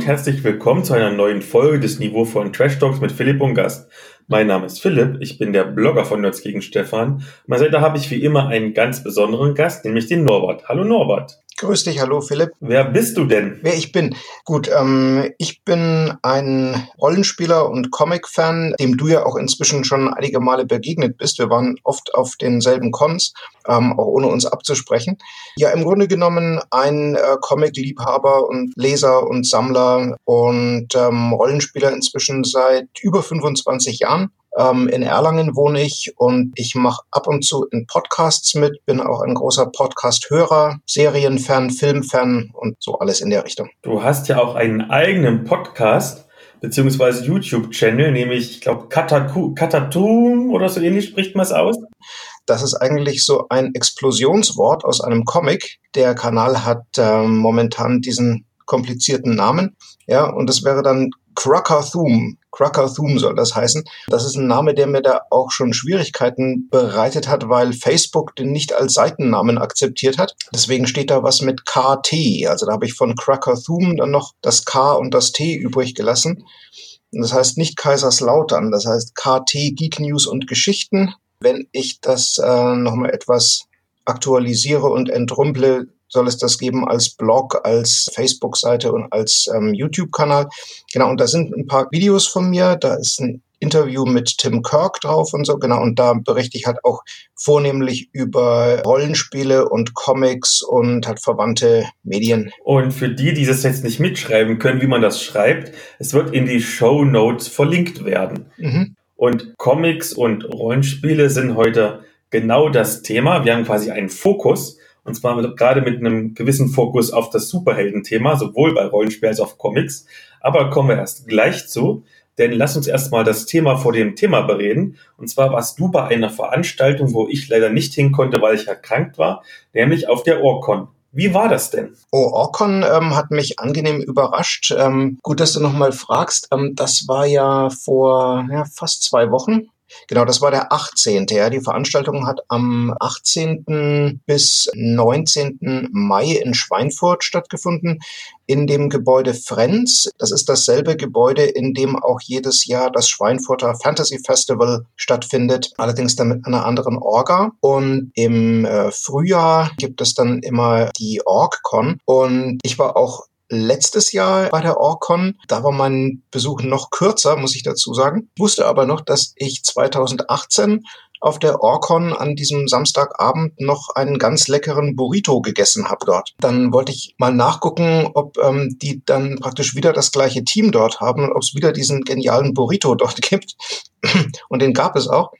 Und herzlich willkommen zu einer neuen Folge des niveauvollen Trash Talks mit Philipp und Gast. Mein Name ist Philipp, ich bin der Blogger von Nerds gegen Stefan. An meiner Seite habe ich wie immer einen ganz besonderen Gast, nämlich den Norbert. Hallo Norbert. Grüß dich, hallo Philipp. Wer bist du denn? Wer ich bin? Gut, ähm, ich bin ein Rollenspieler und Comic-Fan, dem du ja auch inzwischen schon einige Male begegnet bist. Wir waren oft auf denselben Cons, ähm, auch ohne uns abzusprechen. Ja, im Grunde genommen ein äh, Comic-Liebhaber und Leser und Sammler und ähm, Rollenspieler inzwischen seit über 25 Jahren. Ähm, in Erlangen wohne ich und ich mache ab und zu in Podcasts mit, bin auch ein großer Podcast-Hörer, Serienfan, Filmfan und so alles in der Richtung. Du hast ja auch einen eigenen Podcast beziehungsweise YouTube-Channel, nämlich, ich glaube, Katatum oder so ähnlich spricht man es aus. Das ist eigentlich so ein Explosionswort aus einem Comic. Der Kanal hat äh, momentan diesen komplizierten Namen. Ja, und das wäre dann Crockerthum. Crockerthum soll das heißen. Das ist ein Name, der mir da auch schon Schwierigkeiten bereitet hat, weil Facebook den nicht als Seitennamen akzeptiert hat. Deswegen steht da was mit KT. Also da habe ich von Crockerthum dann noch das K und das T übrig gelassen. Das heißt nicht Kaiserslautern, das heißt KT Geek News und Geschichten. Wenn ich das äh, nochmal etwas aktualisiere und entrümple, soll es das geben als Blog, als Facebook-Seite und als ähm, YouTube-Kanal. Genau, und da sind ein paar Videos von mir. Da ist ein Interview mit Tim Kirk drauf und so, genau. Und da berichte ich halt auch vornehmlich über Rollenspiele und Comics und halt verwandte Medien. Und für die, die das jetzt nicht mitschreiben können, wie man das schreibt, es wird in die Show Notes verlinkt werden. Mhm. Und Comics und Rollenspiele sind heute genau das Thema. Wir haben quasi einen Fokus. Und zwar mit, gerade mit einem gewissen Fokus auf das Superhelden-Thema, sowohl bei Rollenspielen als auch Comics. Aber kommen wir erst gleich zu. Denn lass uns erstmal das Thema vor dem Thema bereden. Und zwar warst du bei einer Veranstaltung, wo ich leider nicht hin konnte, weil ich erkrankt war, nämlich auf der Orcon. Wie war das denn? Oh, Orcon ähm, hat mich angenehm überrascht. Ähm, gut, dass du nochmal fragst. Ähm, das war ja vor ja, fast zwei Wochen. Genau, das war der 18. Ja. Die Veranstaltung hat am 18. bis 19. Mai in Schweinfurt stattgefunden, in dem Gebäude Frenz. Das ist dasselbe Gebäude, in dem auch jedes Jahr das Schweinfurter Fantasy Festival stattfindet, allerdings dann mit einer anderen Orga. Und im äh, Frühjahr gibt es dann immer die OrgCon. Und ich war auch letztes Jahr bei der Orcon. Da war mein Besuch noch kürzer, muss ich dazu sagen. Wusste aber noch, dass ich 2018 auf der Orcon an diesem Samstagabend noch einen ganz leckeren Burrito gegessen habe dort. Dann wollte ich mal nachgucken, ob ähm, die dann praktisch wieder das gleiche Team dort haben und ob es wieder diesen genialen Burrito dort gibt. und den gab es auch.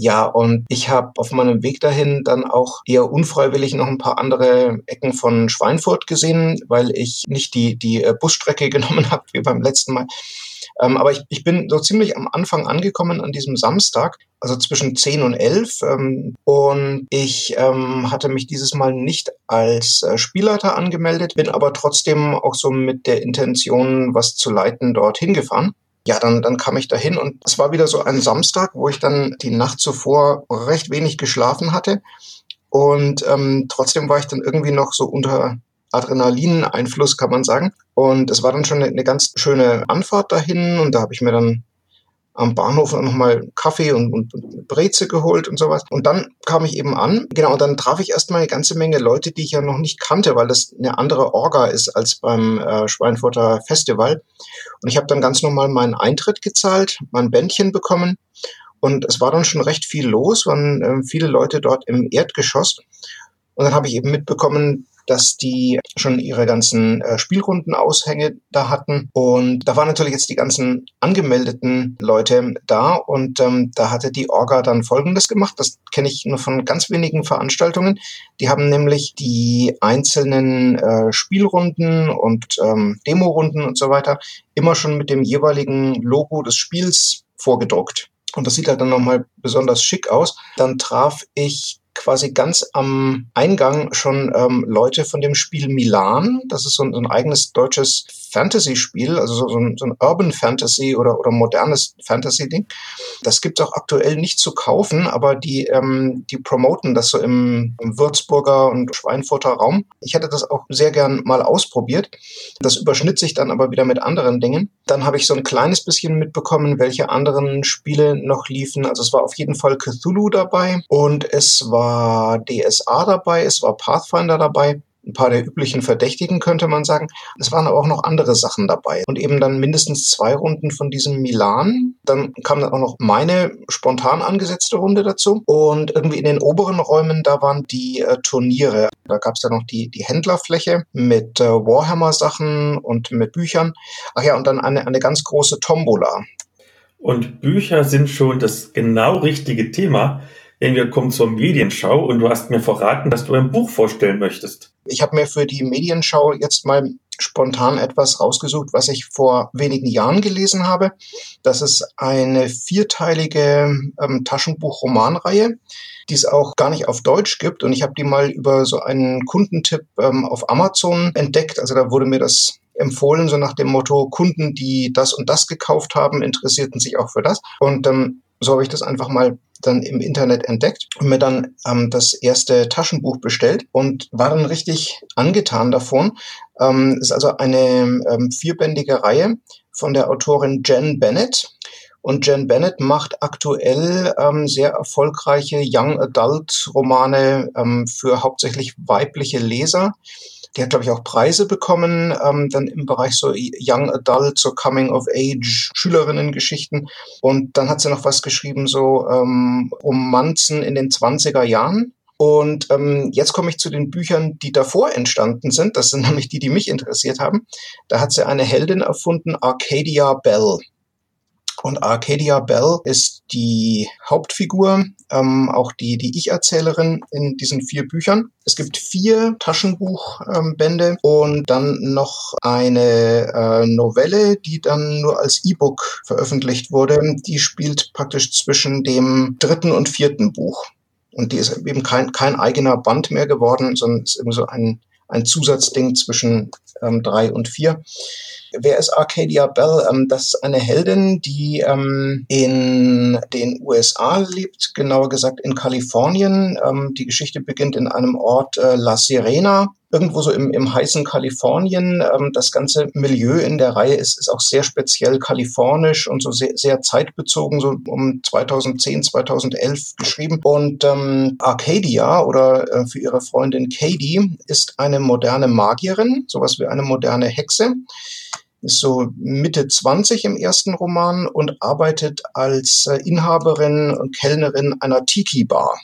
Ja, und ich habe auf meinem Weg dahin dann auch eher unfreiwillig noch ein paar andere Ecken von Schweinfurt gesehen, weil ich nicht die, die äh, Busstrecke genommen habe wie beim letzten Mal. Ähm, aber ich, ich bin so ziemlich am Anfang angekommen an diesem Samstag, also zwischen 10 und 11. Ähm, und ich ähm, hatte mich dieses Mal nicht als äh, Spielleiter angemeldet, bin aber trotzdem auch so mit der Intention, was zu leiten, dorthin gefahren ja, dann, dann kam ich dahin und es war wieder so ein Samstag, wo ich dann die Nacht zuvor recht wenig geschlafen hatte. Und ähm, trotzdem war ich dann irgendwie noch so unter Adrenalin-Einfluss, kann man sagen. Und es war dann schon eine, eine ganz schöne Anfahrt dahin und da habe ich mir dann am Bahnhof nochmal Kaffee und, und, und Breze geholt und sowas. Und dann kam ich eben an. Genau, und dann traf ich erstmal eine ganze Menge Leute, die ich ja noch nicht kannte, weil das eine andere Orga ist als beim äh, Schweinfurter Festival. Und ich habe dann ganz normal meinen Eintritt gezahlt, mein Bändchen bekommen. Und es war dann schon recht viel los, waren äh, viele Leute dort im Erdgeschoss. Und dann habe ich eben mitbekommen, dass die schon ihre ganzen äh, Spielrundenaushänge da hatten. Und da waren natürlich jetzt die ganzen angemeldeten Leute da. Und ähm, da hatte die Orga dann Folgendes gemacht. Das kenne ich nur von ganz wenigen Veranstaltungen. Die haben nämlich die einzelnen äh, Spielrunden und ähm, Demorunden und so weiter immer schon mit dem jeweiligen Logo des Spiels vorgedruckt. Und das sieht halt dann nochmal besonders schick aus. Dann traf ich quasi ganz am Eingang schon ähm, Leute von dem Spiel Milan. Das ist so ein, so ein eigenes deutsches Fantasy-Spiel, also so, so, ein, so ein Urban Fantasy oder, oder modernes Fantasy-Ding. Das gibt es auch aktuell nicht zu kaufen, aber die, ähm, die promoten das so im, im Würzburger und Schweinfurter Raum. Ich hätte das auch sehr gern mal ausprobiert. Das überschnitt sich dann aber wieder mit anderen Dingen. Dann habe ich so ein kleines bisschen mitbekommen, welche anderen Spiele noch liefen. Also es war auf jeden Fall Cthulhu dabei und es war DSA dabei, es war Pathfinder dabei ein paar der üblichen Verdächtigen, könnte man sagen. Es waren aber auch noch andere Sachen dabei. Und eben dann mindestens zwei Runden von diesem Milan. Dann kam dann auch noch meine spontan angesetzte Runde dazu. Und irgendwie in den oberen Räumen, da waren die äh, Turniere. Da gab es ja noch die, die Händlerfläche mit äh, Warhammer-Sachen und mit Büchern. Ach ja, und dann eine, eine ganz große Tombola. Und Bücher sind schon das genau richtige Thema, denn wir kommen zur Medienschau und du hast mir verraten, dass du ein Buch vorstellen möchtest. Ich habe mir für die Medienschau jetzt mal spontan etwas rausgesucht, was ich vor wenigen Jahren gelesen habe. Das ist eine vierteilige ähm, Taschenbuch-Romanreihe, die es auch gar nicht auf Deutsch gibt. Und ich habe die mal über so einen Kundentipp ähm, auf Amazon entdeckt. Also da wurde mir das empfohlen, so nach dem Motto, Kunden, die das und das gekauft haben, interessierten sich auch für das. Und ähm, so habe ich das einfach mal dann im Internet entdeckt und mir dann ähm, das erste Taschenbuch bestellt und war dann richtig angetan davon. Ähm, ist also eine ähm, vierbändige Reihe von der Autorin Jen Bennett. Und Jen Bennett macht aktuell ähm, sehr erfolgreiche Young Adult Romane ähm, für hauptsächlich weibliche Leser. Die hat, glaube ich, auch Preise bekommen, ähm, dann im Bereich so Young Adult, so Coming of Age, Schülerinnen-Geschichten. Und dann hat sie noch was geschrieben, so ähm, Romanzen in den 20er Jahren. Und ähm, jetzt komme ich zu den Büchern, die davor entstanden sind. Das sind nämlich die, die mich interessiert haben. Da hat sie eine Heldin erfunden, Arcadia Bell. Und Arcadia Bell ist die Hauptfigur, ähm, auch die, die Ich-Erzählerin in diesen vier Büchern. Es gibt vier Taschenbuchbände ähm, und dann noch eine äh, Novelle, die dann nur als E-Book veröffentlicht wurde. Die spielt praktisch zwischen dem dritten und vierten Buch. Und die ist eben kein, kein eigener Band mehr geworden, sondern ist eben so ein, ein Zusatzding zwischen ähm, drei und vier. Wer ist Arcadia Bell? Ähm, das ist eine Heldin, die ähm, in den USA lebt, genauer gesagt in Kalifornien. Ähm, die Geschichte beginnt in einem Ort äh, La Sirena irgendwo so im, im heißen Kalifornien. Ähm, das ganze Milieu in der Reihe ist, ist auch sehr speziell kalifornisch und so sehr, sehr zeitbezogen, so um 2010, 2011 geschrieben. Und ähm, Arcadia oder äh, für ihre Freundin Katie ist eine moderne Magierin, sowas wie eine moderne Hexe ist so Mitte 20 im ersten Roman und arbeitet als äh, Inhaberin und Kellnerin einer Tiki-Bar.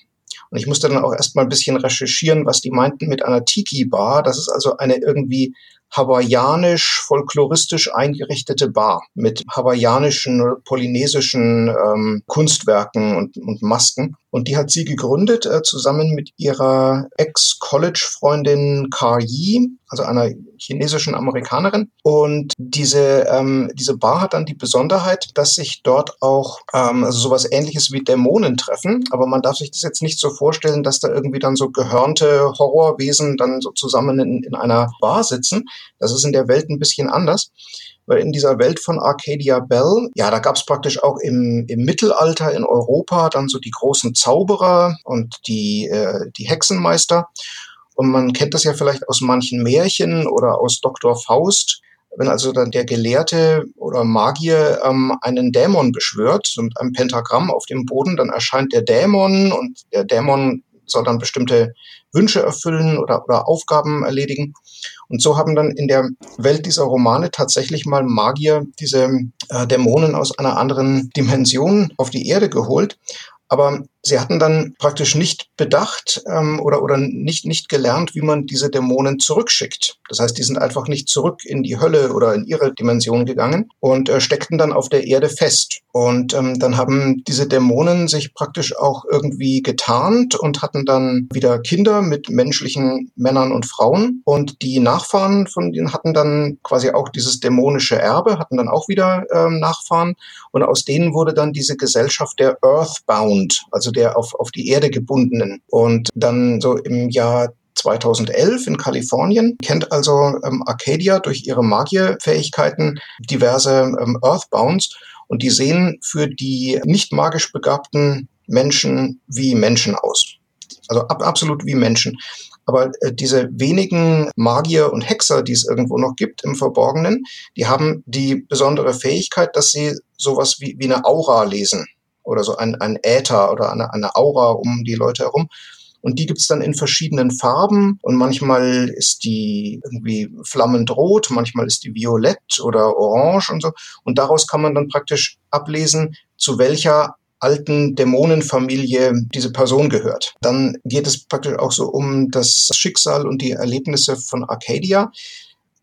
Und ich musste dann auch erstmal ein bisschen recherchieren, was die meinten mit einer Tiki-Bar. Das ist also eine irgendwie hawaiianisch, folkloristisch eingerichtete Bar mit hawaiianischen, polynesischen ähm, Kunstwerken und, und Masken. Und die hat sie gegründet äh, zusammen mit ihrer Ex-College-Freundin Kar Yi, also einer chinesischen Amerikanerin. Und diese, ähm, diese Bar hat dann die Besonderheit, dass sich dort auch ähm, also sowas ähnliches wie Dämonen treffen. Aber man darf sich das jetzt nicht so vorstellen, dass da irgendwie dann so gehörnte Horrorwesen dann so zusammen in, in einer Bar sitzen. Das ist in der Welt ein bisschen anders weil in dieser Welt von Arcadia Bell, ja, da gab es praktisch auch im, im Mittelalter in Europa dann so die großen Zauberer und die, äh, die Hexenmeister. Und man kennt das ja vielleicht aus manchen Märchen oder aus Dr. Faust. Wenn also dann der Gelehrte oder Magier ähm, einen Dämon beschwört, mit einem Pentagramm auf dem Boden, dann erscheint der Dämon und der Dämon soll dann bestimmte Wünsche erfüllen oder, oder Aufgaben erledigen. Und so haben dann in der Welt dieser Romane tatsächlich mal Magier diese äh, Dämonen aus einer anderen Dimension auf die Erde geholt. Aber sie hatten dann praktisch nicht bedacht ähm, oder, oder nicht, nicht gelernt, wie man diese Dämonen zurückschickt. Das heißt, die sind einfach nicht zurück in die Hölle oder in ihre Dimension gegangen und äh, steckten dann auf der Erde fest. Und ähm, dann haben diese Dämonen sich praktisch auch irgendwie getarnt und hatten dann wieder Kinder mit menschlichen Männern und Frauen. Und die Nachfahren von denen hatten dann quasi auch dieses dämonische Erbe, hatten dann auch wieder ähm, Nachfahren. Und aus denen wurde dann diese Gesellschaft der Earthbound, also der auf, auf die Erde gebundenen. Und dann so im Jahr 2011 in Kalifornien, kennt also ähm, Arcadia durch ihre Magierfähigkeiten diverse ähm, Earthbounds und die sehen für die nicht magisch begabten Menschen wie Menschen aus. Also ab, absolut wie Menschen. Aber äh, diese wenigen Magier und Hexer, die es irgendwo noch gibt im Verborgenen, die haben die besondere Fähigkeit, dass sie sowas wie, wie eine Aura lesen oder so ein, ein Äther oder eine, eine Aura um die Leute herum. Und die gibt's dann in verschiedenen Farben und manchmal ist die irgendwie flammend rot, manchmal ist die violett oder orange und so. Und daraus kann man dann praktisch ablesen, zu welcher alten Dämonenfamilie diese Person gehört. Dann geht es praktisch auch so um das Schicksal und die Erlebnisse von Arcadia.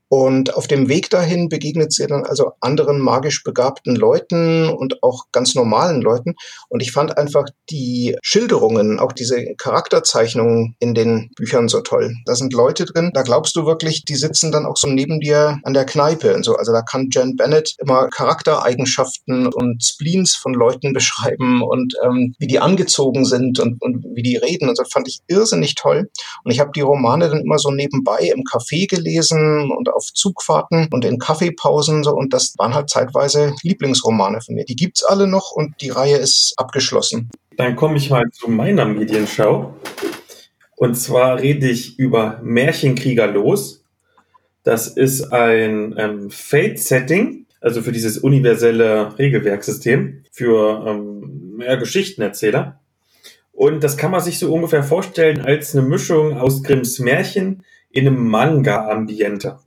Und auf dem Weg dahin begegnet sie dann also anderen magisch begabten Leuten und auch ganz normalen Leuten. Und ich fand einfach die Schilderungen, auch diese Charakterzeichnungen in den Büchern so toll. Da sind Leute drin, da glaubst du wirklich, die sitzen dann auch so neben dir an der Kneipe und so. Also da kann Jen Bennett immer Charaktereigenschaften und Spleens von Leuten beschreiben und ähm, wie die angezogen sind und, und wie die reden. Und das fand ich irrsinnig toll. Und ich habe die Romane dann immer so nebenbei im Café gelesen und auf Zugfahrten und in Kaffeepausen so und das waren halt zeitweise Lieblingsromane von mir. Die gibt's alle noch und die Reihe ist abgeschlossen. Dann komme ich mal zu meiner Medienschau. Und zwar rede ich über Märchenkrieger los. Das ist ein ähm, Fate-Setting, also für dieses universelle Regelwerksystem für ähm, ja, Geschichtenerzähler. Und das kann man sich so ungefähr vorstellen als eine Mischung aus Grimms Märchen in einem Manga-Ambiente.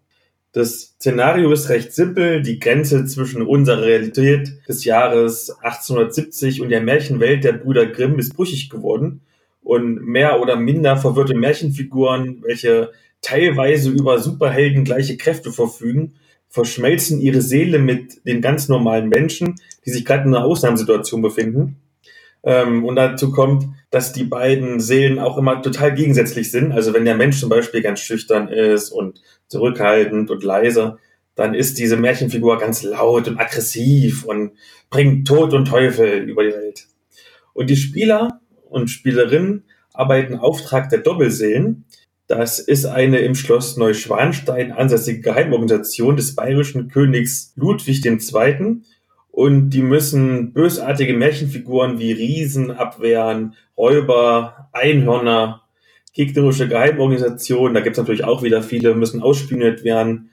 Das Szenario ist recht simpel. Die Grenze zwischen unserer Realität des Jahres 1870 und der Märchenwelt der Brüder Grimm ist brüchig geworden. Und mehr oder minder verwirrte Märchenfiguren, welche teilweise über Superhelden gleiche Kräfte verfügen, verschmelzen ihre Seele mit den ganz normalen Menschen, die sich gerade in einer Ausnahmesituation befinden. Ähm, und dazu kommt, dass die beiden Seelen auch immer total gegensätzlich sind. Also wenn der Mensch zum Beispiel ganz schüchtern ist und zurückhaltend und leise, dann ist diese Märchenfigur ganz laut und aggressiv und bringt Tod und Teufel über die Welt. Und die Spieler und Spielerinnen arbeiten Auftrag der Doppelseelen. Das ist eine im Schloss Neuschwanstein ansässige Geheimorganisation des bayerischen Königs Ludwig II. Und die müssen bösartige Märchenfiguren wie Riesen abwehren, Räuber, Einhörner, gegnerische Geheimorganisationen. Da gibt es natürlich auch wieder viele, müssen ausspioniert werden.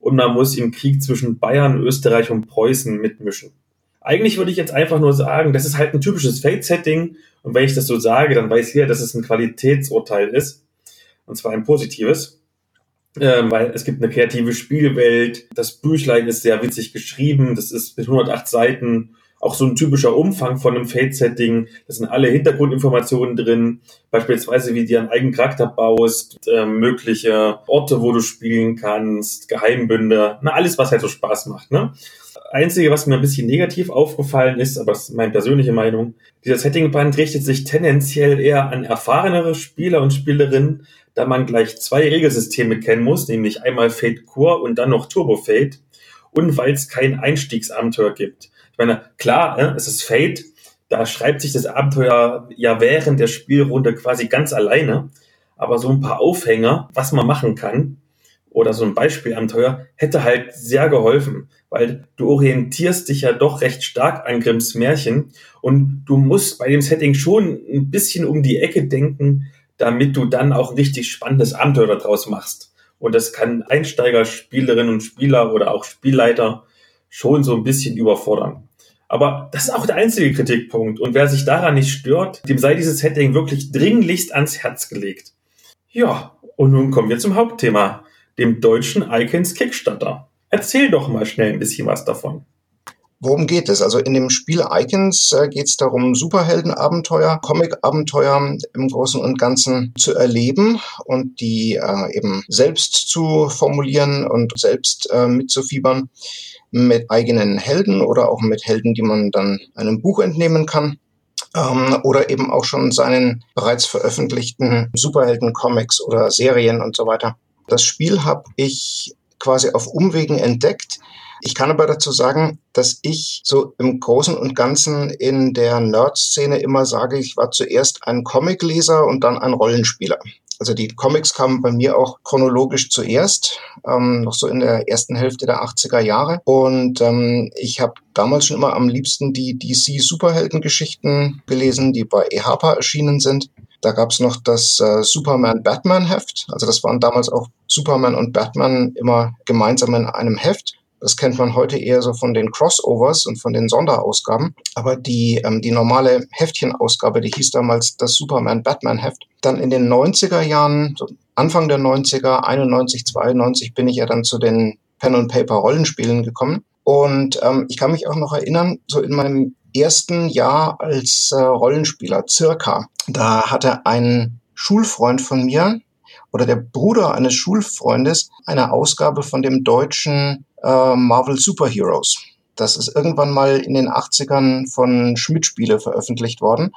Und man muss im Krieg zwischen Bayern, Österreich und Preußen mitmischen. Eigentlich würde ich jetzt einfach nur sagen, das ist halt ein typisches Fate-Setting. Und wenn ich das so sage, dann weiß jeder, dass es ein Qualitätsurteil ist. Und zwar ein positives ähm, weil es gibt eine kreative Spielwelt. Das Büchlein ist sehr witzig geschrieben. Das ist mit 108 Seiten auch so ein typischer Umfang von einem Fate-Setting. Da sind alle Hintergrundinformationen drin, beispielsweise wie du einen eigenen Charakter baust, äh, mögliche Orte, wo du spielen kannst, Geheimbünde, na alles, was halt so Spaß macht. Ne? Einzige, was mir ein bisschen negativ aufgefallen ist, aber das ist meine persönliche Meinung, dieser Settingband richtet sich tendenziell eher an erfahrenere Spieler und Spielerinnen, da man gleich zwei Regelsysteme kennen muss, nämlich einmal Fate Core und dann noch Turbo Fate und weil es kein Einstiegsabenteuer gibt. Ich meine, klar, äh, es ist Fate, da schreibt sich das Abenteuer ja während der Spielrunde quasi ganz alleine, aber so ein paar Aufhänger, was man machen kann, oder so ein Beispielabenteuer hätte halt sehr geholfen, weil du orientierst dich ja doch recht stark an Grimms Märchen und du musst bei dem Setting schon ein bisschen um die Ecke denken, damit du dann auch ein richtig spannendes Abenteuer daraus machst. Und das kann Einsteiger, Spielerinnen und Spieler oder auch Spielleiter schon so ein bisschen überfordern. Aber das ist auch der einzige Kritikpunkt. Und wer sich daran nicht stört, dem sei dieses Setting wirklich dringlichst ans Herz gelegt. Ja, und nun kommen wir zum Hauptthema, dem deutschen Icons Kickstarter. Erzähl doch mal schnell ein bisschen was davon. Worum geht es? Also in dem Spiel Icons äh, geht es darum, Superheldenabenteuer, Comic-Abenteuer im Großen und Ganzen zu erleben und die äh, eben selbst zu formulieren und selbst äh, mitzufiebern mit eigenen Helden oder auch mit Helden, die man dann einem Buch entnehmen kann. Ähm, oder eben auch schon seinen bereits veröffentlichten Superhelden-Comics oder Serien und so weiter. Das Spiel habe ich quasi auf Umwegen entdeckt, Ich kann aber dazu sagen, dass ich so im Großen und Ganzen in der Nerd-Szene immer sage, ich war zuerst ein Comicleser und dann ein Rollenspieler. Also die Comics kamen bei mir auch chronologisch zuerst, ähm, noch so in der ersten Hälfte der 80er Jahre. Und ähm, ich habe damals schon immer am liebsten die DC-Superheldengeschichten gelesen, die bei EHPA erschienen sind. Da gab es noch das äh, Superman-Batman-Heft. Also das waren damals auch Superman und Batman immer gemeinsam in einem Heft. Das kennt man heute eher so von den Crossovers und von den Sonderausgaben. Aber die, ähm, die normale Heftchenausgabe, die hieß damals das Superman-Batman-Heft. Dann in den 90er Jahren, so Anfang der 90er, 91, 92, bin ich ja dann zu den Pen-and-Paper-Rollenspielen gekommen. Und ähm, ich kann mich auch noch erinnern, so in meinem ersten Jahr als äh, Rollenspieler, circa, da hatte ein Schulfreund von mir oder der Bruder eines Schulfreundes eine Ausgabe von dem deutschen äh, Marvel Superheroes. Das ist irgendwann mal in den 80ern von Schmidt Spiele veröffentlicht worden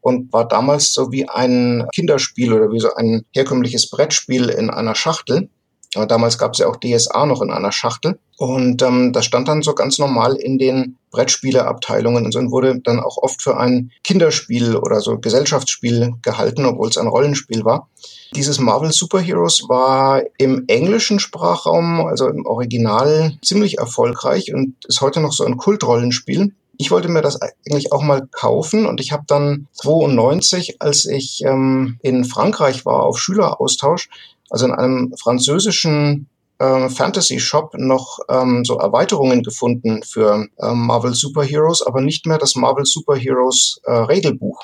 und war damals so wie ein Kinderspiel oder wie so ein herkömmliches Brettspiel in einer Schachtel. Aber damals gab es ja auch DSA noch in einer Schachtel. Und ähm, das stand dann so ganz normal in den Brettspieleabteilungen und so und wurde dann auch oft für ein Kinderspiel oder so Gesellschaftsspiel gehalten, obwohl es ein Rollenspiel war. Dieses Marvel Superheroes war im englischen Sprachraum, also im Original, ziemlich erfolgreich und ist heute noch so ein Kultrollenspiel. Ich wollte mir das eigentlich auch mal kaufen und ich habe dann 92, als ich ähm, in Frankreich war auf Schüleraustausch, also in einem französischen äh, Fantasy Shop noch ähm, so Erweiterungen gefunden für ähm, Marvel Superheroes, aber nicht mehr das Marvel Superheroes äh, Regelbuch.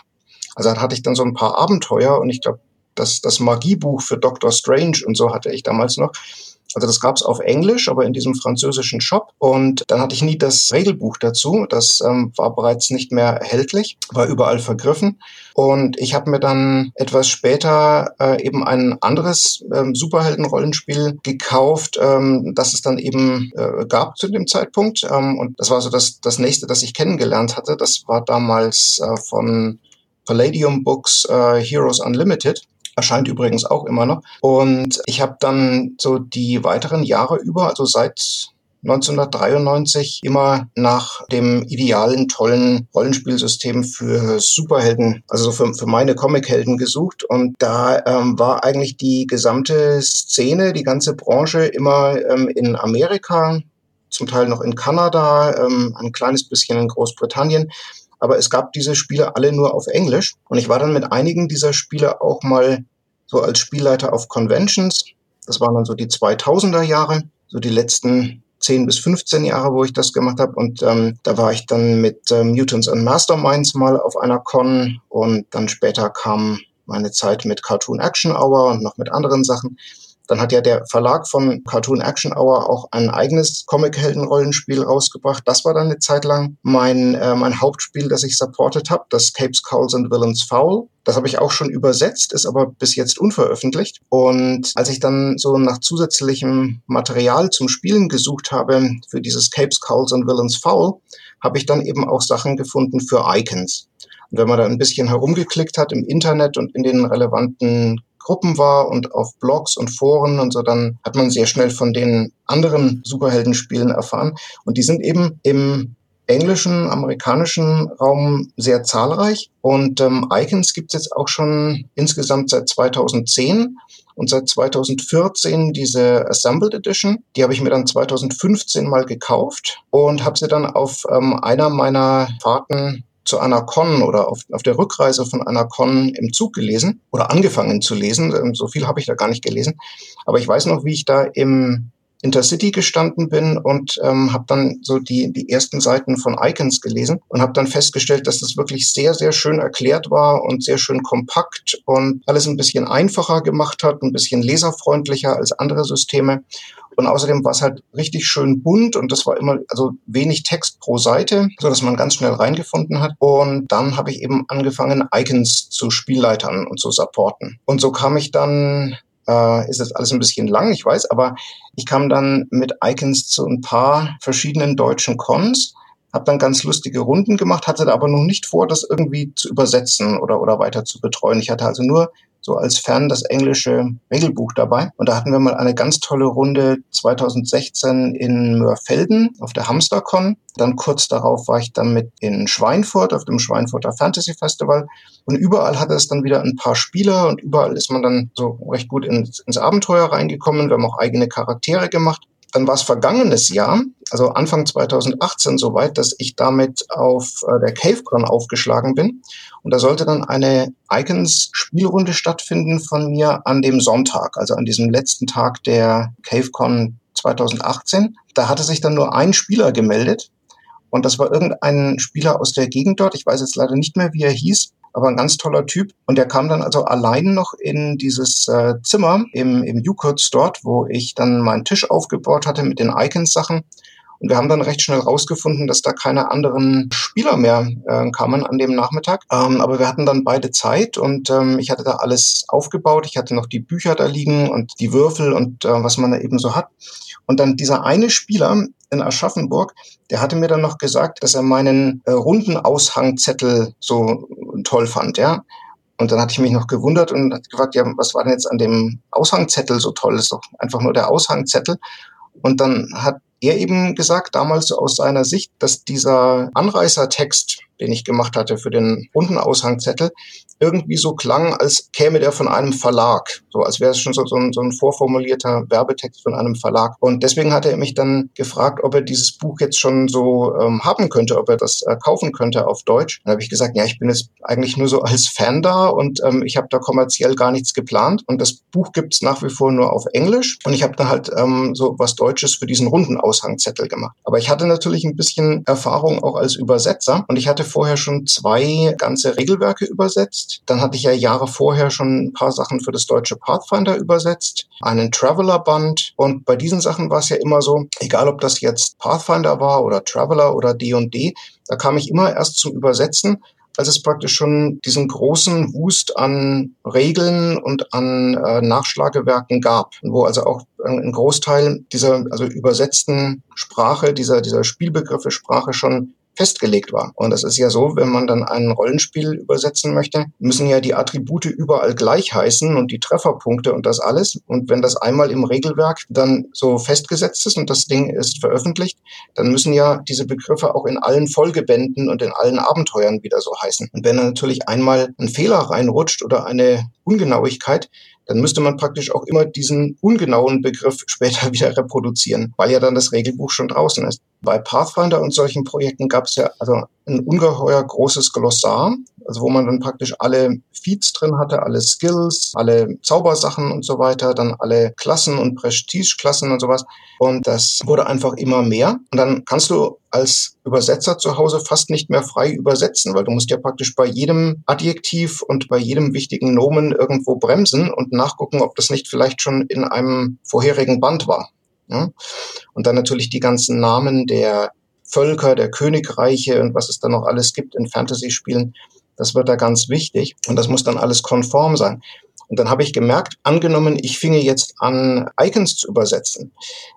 Also da hatte ich dann so ein paar Abenteuer und ich glaube, das, das Magiebuch für Doctor Strange und so hatte ich damals noch. Also das gab es auf Englisch, aber in diesem französischen Shop. Und dann hatte ich nie das Regelbuch dazu. Das ähm, war bereits nicht mehr erhältlich, war überall vergriffen. Und ich habe mir dann etwas später äh, eben ein anderes ähm, Superhelden-Rollenspiel gekauft, ähm, das es dann eben äh, gab zu dem Zeitpunkt. Ähm, und das war so das, das nächste, das ich kennengelernt hatte. Das war damals äh, von Palladium Books äh, Heroes Unlimited erscheint übrigens auch immer noch. Und ich habe dann so die weiteren Jahre über, also seit 1993 immer nach dem idealen, tollen Rollenspielsystem für Superhelden, also für, für meine Comichelden gesucht. Und da ähm, war eigentlich die gesamte Szene, die ganze Branche immer ähm, in Amerika, zum Teil noch in Kanada, ähm, ein kleines bisschen in Großbritannien. Aber es gab diese Spiele alle nur auf Englisch. Und ich war dann mit einigen dieser Spiele auch mal so als Spielleiter auf Conventions. Das waren dann so die 2000er Jahre, so die letzten 10 bis 15 Jahre, wo ich das gemacht habe. Und ähm, da war ich dann mit äh, Mutants and Masterminds mal auf einer Con und dann später kam meine Zeit mit Cartoon Action Hour und noch mit anderen Sachen. Dann hat ja der Verlag von Cartoon Action Hour auch ein eigenes Comic-Helden-Rollenspiel rausgebracht. Das war dann eine Zeit lang mein, äh, mein Hauptspiel, das ich supportet habe, das Capes, Calls and Villains Foul. Das habe ich auch schon übersetzt, ist aber bis jetzt unveröffentlicht. Und als ich dann so nach zusätzlichem Material zum Spielen gesucht habe für dieses Capes, Calls and Villains Foul, habe ich dann eben auch Sachen gefunden für Icons. Und wenn man da ein bisschen herumgeklickt hat im Internet und in den relevanten Gruppen war und auf Blogs und Foren und so, dann hat man sehr schnell von den anderen Superheldenspielen erfahren. Und die sind eben im englischen, amerikanischen Raum sehr zahlreich. Und ähm, Icons gibt es jetzt auch schon insgesamt seit 2010 und seit 2014 diese Assembled Edition. Die habe ich mir dann 2015 mal gekauft und habe sie dann auf ähm, einer meiner Fahrten zu einer Con oder auf, auf der Rückreise von einer Con im Zug gelesen oder angefangen zu lesen. Ähm, so viel habe ich da gar nicht gelesen. Aber ich weiß noch, wie ich da im Intercity gestanden bin und ähm, habe dann so die, die ersten Seiten von Icons gelesen und habe dann festgestellt, dass das wirklich sehr, sehr schön erklärt war und sehr schön kompakt und alles ein bisschen einfacher gemacht hat, ein bisschen leserfreundlicher als andere Systeme. Und außerdem war es halt richtig schön bunt und das war immer, also wenig Text pro Seite, so dass man ganz schnell reingefunden hat. Und dann habe ich eben angefangen, Icons zu Spielleitern und zu supporten. Und so kam ich dann äh, ist jetzt alles ein bisschen lang, ich weiß, aber ich kam dann mit Icons zu ein paar verschiedenen deutschen Cons, habe dann ganz lustige Runden gemacht, hatte aber noch nicht vor, das irgendwie zu übersetzen oder, oder weiter zu betreuen. Ich hatte also nur so als Fan das englische Regelbuch dabei. Und da hatten wir mal eine ganz tolle Runde 2016 in Mörfelden auf der Hamstercon. Dann kurz darauf war ich dann mit in Schweinfurt auf dem Schweinfurter Fantasy Festival. Und überall hatte es dann wieder ein paar Spieler und überall ist man dann so recht gut ins, ins Abenteuer reingekommen. Wir haben auch eigene Charaktere gemacht. Dann war es vergangenes Jahr, also Anfang 2018 soweit, dass ich damit auf äh, der CaveCon aufgeschlagen bin. Und da sollte dann eine Icons-Spielrunde stattfinden von mir an dem Sonntag, also an diesem letzten Tag der CaveCon 2018. Da hatte sich dann nur ein Spieler gemeldet. Und das war irgendein Spieler aus der Gegend dort. Ich weiß jetzt leider nicht mehr, wie er hieß aber ein ganz toller Typ. Und der kam dann also allein noch in dieses äh, Zimmer im, im U-Kurz dort, wo ich dann meinen Tisch aufgebaut hatte mit den Icons-Sachen. Und wir haben dann recht schnell rausgefunden, dass da keine anderen Spieler mehr äh, kamen an dem Nachmittag. Ähm, aber wir hatten dann beide Zeit und ähm, ich hatte da alles aufgebaut. Ich hatte noch die Bücher da liegen und die Würfel und äh, was man da eben so hat. Und dann dieser eine Spieler in Aschaffenburg, der hatte mir dann noch gesagt, dass er meinen äh, runden Aushangzettel so toll fand, ja. Und dann hatte ich mich noch gewundert und hat gefragt, ja, was war denn jetzt an dem Aushangzettel so toll? Das ist doch einfach nur der Aushangzettel. Und dann hat er eben gesagt, damals aus seiner Sicht, dass dieser Anreißertext, den ich gemacht hatte für den runden Aushangzettel, irgendwie so klang, als käme der von einem Verlag. So als wäre es schon so, so, ein, so ein vorformulierter Werbetext von einem Verlag. Und deswegen hat er mich dann gefragt, ob er dieses Buch jetzt schon so ähm, haben könnte, ob er das äh, kaufen könnte auf Deutsch. Dann habe ich gesagt, ja, ich bin jetzt eigentlich nur so als Fan da und ähm, ich habe da kommerziell gar nichts geplant. Und das Buch gibt's nach wie vor nur auf Englisch. Und ich habe da halt ähm, so was Deutsches für diesen runden Aushangzettel gemacht. Aber ich hatte natürlich ein bisschen Erfahrung auch als Übersetzer und ich hatte vorher schon zwei ganze Regelwerke übersetzt. Dann hatte ich ja Jahre vorher schon ein paar Sachen für das deutsche Pathfinder übersetzt, einen Traveler-Band. Und bei diesen Sachen war es ja immer so, egal ob das jetzt Pathfinder war oder Traveler oder D&D, da kam ich immer erst zum Übersetzen, als es praktisch schon diesen großen Wust an Regeln und an äh, Nachschlagewerken gab, wo also auch ein Großteil dieser also übersetzten Sprache, dieser, dieser Spielbegriffe Sprache schon festgelegt war. Und das ist ja so, wenn man dann ein Rollenspiel übersetzen möchte, müssen ja die Attribute überall gleich heißen und die Trefferpunkte und das alles. Und wenn das einmal im Regelwerk dann so festgesetzt ist und das Ding ist veröffentlicht, dann müssen ja diese Begriffe auch in allen Folgebänden und in allen Abenteuern wieder so heißen. Und wenn natürlich einmal ein Fehler reinrutscht oder eine Ungenauigkeit, dann müsste man praktisch auch immer diesen ungenauen Begriff später wieder reproduzieren, weil ja dann das Regelbuch schon draußen ist. Bei Pathfinder und solchen Projekten gab es ja also ein ungeheuer großes Glossar, also wo man dann praktisch alle Feeds drin hatte, alle Skills, alle Zaubersachen und so weiter, dann alle Klassen und Prestige-Klassen und sowas. Und das wurde einfach immer mehr. Und dann kannst du als Übersetzer zu Hause fast nicht mehr frei übersetzen, weil du musst ja praktisch bei jedem Adjektiv und bei jedem wichtigen Nomen irgendwo bremsen und nachgucken, ob das nicht vielleicht schon in einem vorherigen Band war. Ja? Und dann natürlich die ganzen Namen der Völker, der Königreiche und was es da noch alles gibt in Fantasy-Spielen. Das wird da ganz wichtig und das muss dann alles konform sein. Und dann habe ich gemerkt, angenommen, ich finge jetzt an, Icons zu übersetzen,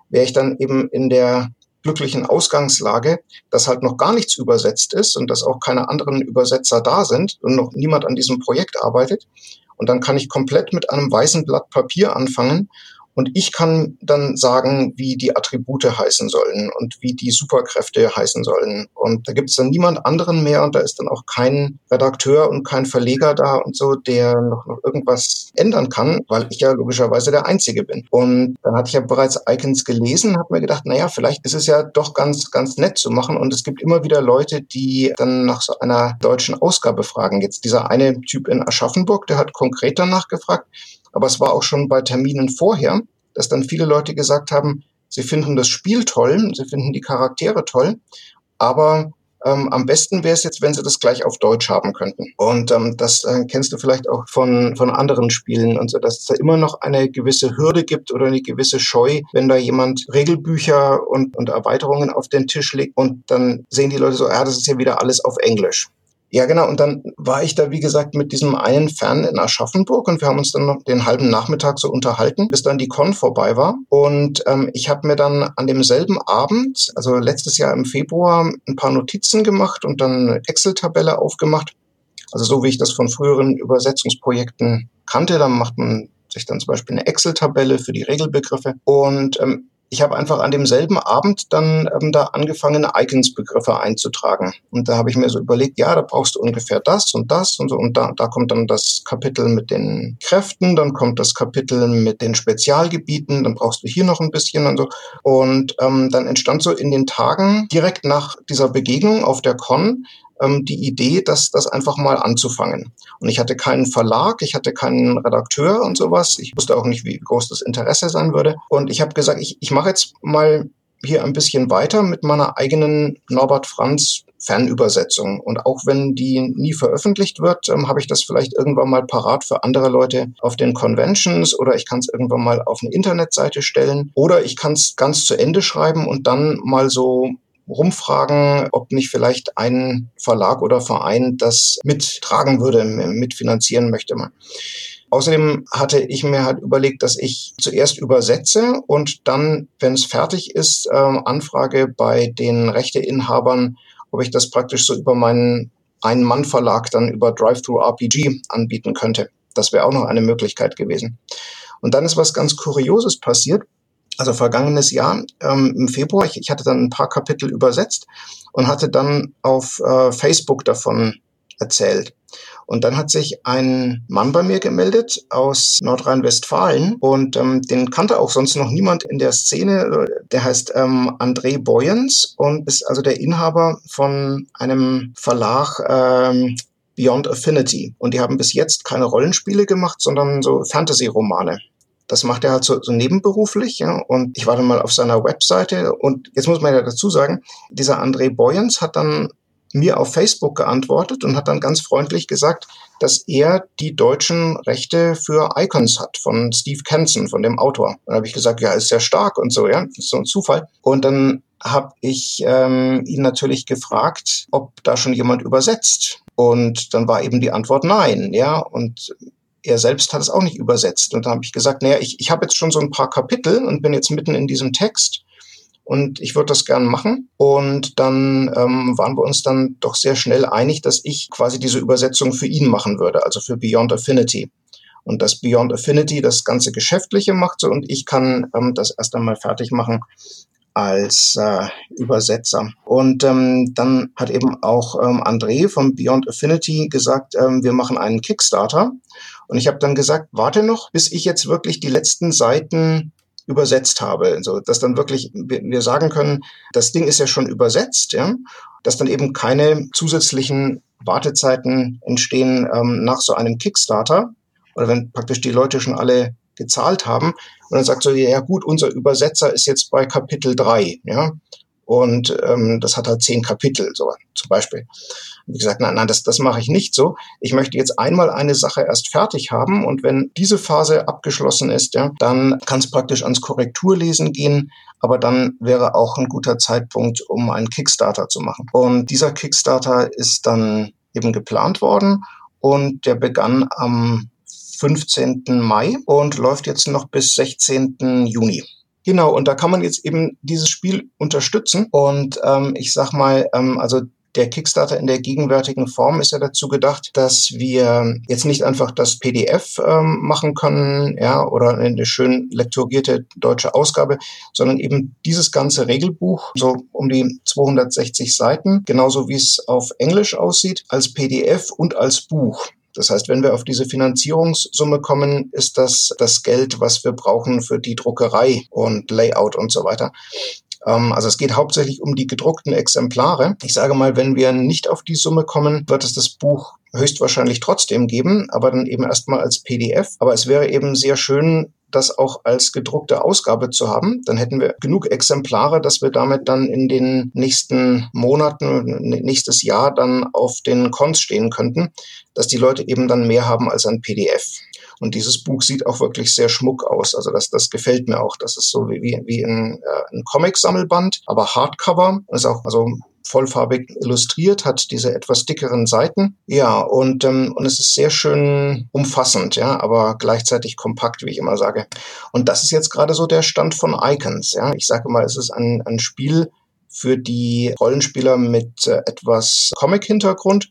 wäre ich dann eben in der glücklichen Ausgangslage, dass halt noch gar nichts übersetzt ist und dass auch keine anderen Übersetzer da sind und noch niemand an diesem Projekt arbeitet. Und dann kann ich komplett mit einem weißen Blatt Papier anfangen und ich kann dann sagen, wie die Attribute heißen sollen und wie die Superkräfte heißen sollen. Und da gibt es dann niemand anderen mehr und da ist dann auch kein Redakteur und kein Verleger da und so, der noch, noch irgendwas ändern kann, weil ich ja logischerweise der Einzige bin. Und dann hatte ich ja bereits Icons gelesen, habe mir gedacht, naja, vielleicht ist es ja doch ganz, ganz nett zu machen. Und es gibt immer wieder Leute, die dann nach so einer deutschen Ausgabe fragen. Jetzt dieser eine Typ in Aschaffenburg, der hat konkret danach gefragt, aber es war auch schon bei Terminen vorher, dass dann viele Leute gesagt haben, sie finden das Spiel toll, sie finden die Charaktere toll, aber ähm, am besten wäre es jetzt, wenn sie das gleich auf Deutsch haben könnten. Und ähm, das äh, kennst du vielleicht auch von, von anderen Spielen und so, dass es da immer noch eine gewisse Hürde gibt oder eine gewisse Scheu, wenn da jemand Regelbücher und, und Erweiterungen auf den Tisch legt und dann sehen die Leute so, ja, das ist ja wieder alles auf Englisch. Ja, genau. Und dann war ich da, wie gesagt, mit diesem einen Fan in Aschaffenburg und wir haben uns dann noch den halben Nachmittag so unterhalten, bis dann die Con vorbei war. Und ähm, ich habe mir dann an demselben Abend, also letztes Jahr im Februar, ein paar Notizen gemacht und dann eine Excel-Tabelle aufgemacht Also so wie ich das von früheren Übersetzungsprojekten kannte, da macht man sich dann zum Beispiel eine Excel-Tabelle für die Regelbegriffe. Und ähm, ich habe einfach an demselben Abend dann ähm, da angefangen, Icons-Begriffe einzutragen. Und da habe ich mir so überlegt, ja, da brauchst du ungefähr das und das und so. Und da, da kommt dann das Kapitel mit den Kräften, dann kommt das Kapitel mit den Spezialgebieten, dann brauchst du hier noch ein bisschen und so. Und ähm, dann entstand so in den Tagen direkt nach dieser Begegnung auf der Con ähm, die Idee, das, das einfach mal anzufangen. Und ich hatte keinen Verlag, ich hatte keinen Redakteur und sowas. Ich wusste auch nicht, wie groß das Interesse sein würde. Und ich habe gesagt, ich, ich mache jetzt mal hier ein bisschen weiter mit meiner eigenen Norbert Franz Fernübersetzung. Und auch wenn die nie veröffentlicht wird, ähm, habe ich das vielleicht irgendwann mal parat für andere Leute auf den Conventions oder ich kann es irgendwann mal auf eine Internetseite stellen oder ich kann es ganz zu Ende schreiben und dann mal so rumfragen, ob nicht vielleicht ein Verlag oder Verein das mittragen würde, mitfinanzieren möchte man. Außerdem hatte ich mir halt überlegt, dass ich zuerst übersetze und dann, wenn es fertig ist, äh, anfrage bei den Rechteinhabern, ob ich das praktisch so über meinen Ein-Mann-Verlag dann über Drive-Thru-RPG anbieten könnte. Das wäre auch noch eine Möglichkeit gewesen. Und dann ist was ganz Kurioses passiert also vergangenes Jahr ähm, im Februar. Ich, ich hatte dann ein paar Kapitel übersetzt und hatte dann auf äh, Facebook davon erzählt. Und dann hat sich ein Mann bei mir gemeldet aus Nordrhein-Westfalen und ähm, den kannte auch sonst noch niemand in der Szene. Der heißt ähm, André Boyens und ist also der Inhaber von einem Verlag ähm, Beyond Affinity. Und die haben bis jetzt keine Rollenspiele gemacht, sondern so Fantasy-Romane. Das macht er halt so, so nebenberuflich. Ja? Und ich war dann mal auf seiner Webseite und jetzt muss man ja dazu sagen, dieser André Boyens hat dann mir auf Facebook geantwortet und hat dann ganz freundlich gesagt, dass er die deutschen Rechte für Icons hat von Steve Kenson, von dem Autor. Dann habe ich gesagt, ja, ist sehr stark und so, ja, das ist so ein Zufall. Und dann habe ich ähm, ihn natürlich gefragt, ob da schon jemand übersetzt. Und dann war eben die Antwort nein, ja. Und er selbst hat es auch nicht übersetzt. Und da habe ich gesagt, naja, ich, ich habe jetzt schon so ein paar Kapitel und bin jetzt mitten in diesem Text und ich würde das gern machen. Und dann ähm, waren wir uns dann doch sehr schnell einig, dass ich quasi diese Übersetzung für ihn machen würde, also für Beyond Affinity. Und dass Beyond Affinity das ganze Geschäftliche macht und ich kann ähm, das erst einmal fertig machen als äh, Übersetzer. Und ähm, dann hat eben auch ähm, André von Beyond Affinity gesagt, ähm, wir machen einen Kickstarter. Und ich habe dann gesagt, warte noch, bis ich jetzt wirklich die letzten Seiten übersetzt habe. Also, dass dann wirklich wir sagen können, das Ding ist ja schon übersetzt, ja, dass dann eben keine zusätzlichen Wartezeiten entstehen ähm, nach so einem Kickstarter. Oder wenn praktisch die Leute schon alle gezahlt haben. Und dann sagt so, ja gut, unser Übersetzer ist jetzt bei Kapitel drei, ja, und ähm, das hat halt zehn Kapitel, so zum Beispiel. Und wie gesagt, nein, nein, das, das mache ich nicht so. Ich möchte jetzt einmal eine Sache erst fertig haben und wenn diese Phase abgeschlossen ist, ja, dann kann es praktisch ans Korrekturlesen gehen, aber dann wäre auch ein guter Zeitpunkt, um einen Kickstarter zu machen. Und dieser Kickstarter ist dann eben geplant worden und der begann am 15. Mai und läuft jetzt noch bis 16. Juni. Genau, und da kann man jetzt eben dieses Spiel unterstützen. Und ähm, ich sag mal, ähm, also der Kickstarter in der gegenwärtigen Form ist ja dazu gedacht, dass wir jetzt nicht einfach das PDF ähm, machen können, ja, oder eine schön lektorierte deutsche Ausgabe, sondern eben dieses ganze Regelbuch, so um die 260 Seiten, genauso wie es auf Englisch aussieht, als PDF und als Buch. Das heißt, wenn wir auf diese Finanzierungssumme kommen, ist das das Geld, was wir brauchen für die Druckerei und Layout und so weiter. Ähm, also es geht hauptsächlich um die gedruckten Exemplare. Ich sage mal, wenn wir nicht auf die Summe kommen, wird es das Buch höchstwahrscheinlich trotzdem geben, aber dann eben erstmal als PDF. Aber es wäre eben sehr schön, das auch als gedruckte Ausgabe zu haben. Dann hätten wir genug Exemplare, dass wir damit dann in den nächsten Monaten, nächstes Jahr dann auf den Cons stehen könnten, dass die Leute eben dann mehr haben als ein PDF. Und dieses Buch sieht auch wirklich sehr schmuck aus. Also das, das gefällt mir auch. Das ist so wie, wie ein, äh, ein Comic-Sammelband, aber Hardcover. Ist auch also vollfarbig illustriert, hat diese etwas dickeren Seiten. Ja, und, ähm, und es ist sehr schön umfassend, ja, aber gleichzeitig kompakt, wie ich immer sage. Und das ist jetzt gerade so der Stand von Icons, ja. Ich sage mal, es ist ein, ein Spiel für die Rollenspieler mit äh, etwas Comic-Hintergrund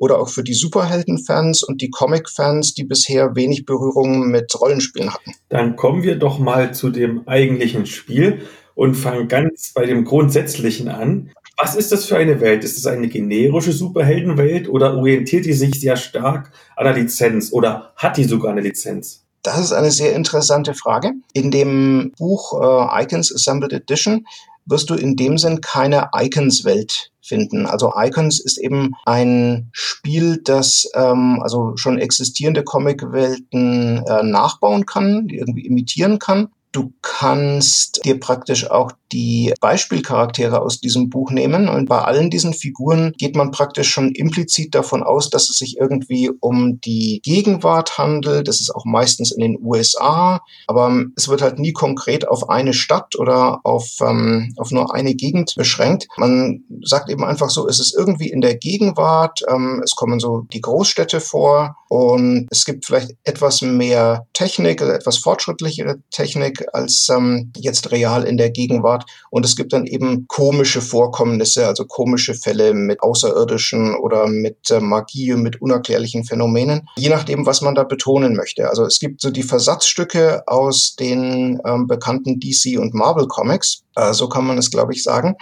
oder auch für die Superhelden-Fans und die Comic-Fans, die bisher wenig Berührung mit Rollenspielen hatten. Dann kommen wir doch mal zu dem eigentlichen Spiel und fangen ganz bei dem Grundsätzlichen an. Was ist das für eine Welt? Ist es eine generische Superheldenwelt oder orientiert die sich sehr stark an der Lizenz oder hat die sogar eine Lizenz? Das ist eine sehr interessante Frage. In dem Buch äh, Icons Assembled Edition wirst du in dem Sinn keine Icons-Welt finden. Also Icons ist eben ein Spiel, das ähm, also schon existierende Comicwelten äh, nachbauen kann, irgendwie imitieren kann. Du kannst dir praktisch auch die Beispielcharaktere aus diesem Buch nehmen. Und bei allen diesen Figuren geht man praktisch schon implizit davon aus, dass es sich irgendwie um die Gegenwart handelt. Das ist auch meistens in den USA. Aber es wird halt nie konkret auf eine Stadt oder auf, ähm, auf nur eine Gegend beschränkt. Man sagt eben einfach so, es ist irgendwie in der Gegenwart. Ähm, es kommen so die Großstädte vor und es gibt vielleicht etwas mehr Technik, also etwas fortschrittlichere Technik als ähm, jetzt real in der Gegenwart hat. Und es gibt dann eben komische Vorkommnisse, also komische Fälle mit Außerirdischen oder mit äh, Magie, mit unerklärlichen Phänomenen, je nachdem, was man da betonen möchte. Also es gibt so die Versatzstücke aus den ähm, bekannten DC und Marvel Comics. Äh, so kann man es, glaube ich, sagen.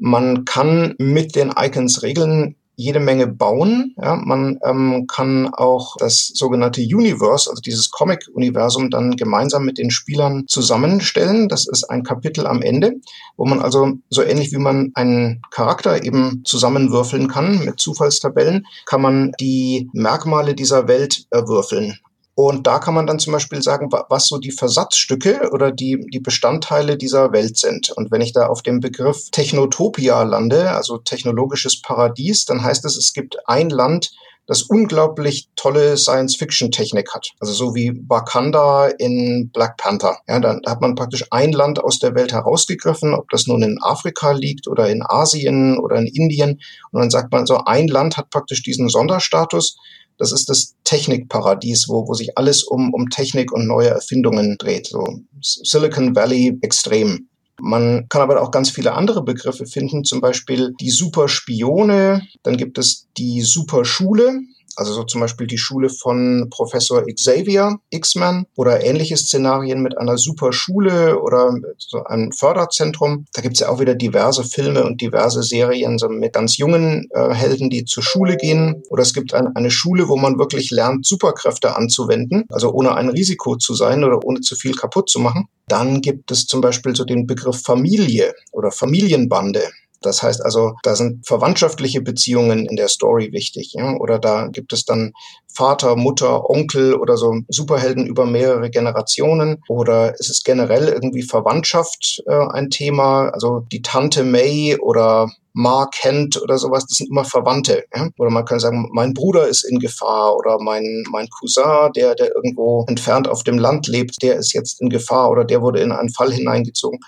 Man kann mit den Icons Regeln jede Menge bauen. Ja, man ähm, kann auch das sogenannte Universe, also dieses Comic-Universum, dann gemeinsam mit den Spielern zusammenstellen. Das ist ein Kapitel am Ende, wo man also so ähnlich wie man einen Charakter eben zusammenwürfeln kann mit Zufallstabellen, kann man die Merkmale dieser Welt erwürfeln. Und da kann man dann zum Beispiel sagen, was so die Versatzstücke oder die, die Bestandteile dieser Welt sind. Und wenn ich da auf dem Begriff Technotopia lande, also technologisches Paradies, dann heißt es, es gibt ein Land, das unglaublich tolle Science-Fiction-Technik hat. Also so wie Wakanda in Black Panther. Ja, dann hat man praktisch ein Land aus der Welt herausgegriffen, ob das nun in Afrika liegt oder in Asien oder in Indien. Und dann sagt man so, ein Land hat praktisch diesen Sonderstatus das ist das Technikparadies, wo, wo sich alles um, um Technik und neue Erfindungen dreht. So Silicon Valley extrem. Man kann aber auch ganz viele andere Begriffe finden, zum Beispiel die Superspione, dann gibt es die Superschule, also so zum Beispiel die Schule von Professor Xavier X-Man oder ähnliche Szenarien mit einer super Schule oder so einem Förderzentrum. Da gibt's ja auch wieder diverse Filme und diverse Serien so mit ganz jungen äh, Helden, die zur Schule gehen. Oder es gibt ein, eine Schule, wo man wirklich lernt, Superkräfte anzuwenden, also ohne ein Risiko zu sein oder ohne zu viel kaputt zu machen. Dann gibt es zum Beispiel so den Begriff Familie oder Familienbande. Das heißt also, da sind verwandtschaftliche Beziehungen in der Story wichtig. Ja? Oder da gibt es dann Vater, Mutter, Onkel oder so Superhelden über mehrere Generationen. Oder ist es generell irgendwie Verwandtschaft äh, ein Thema? Also die Tante May oder Ma kennt oder sowas, das sind immer Verwandte. Ja? Oder man kann sagen, mein Bruder ist in Gefahr oder mein, mein Cousin, der, der irgendwo entfernt auf dem Land lebt, der ist jetzt in Gefahr oder der wurde in einen Fall hineingezogen.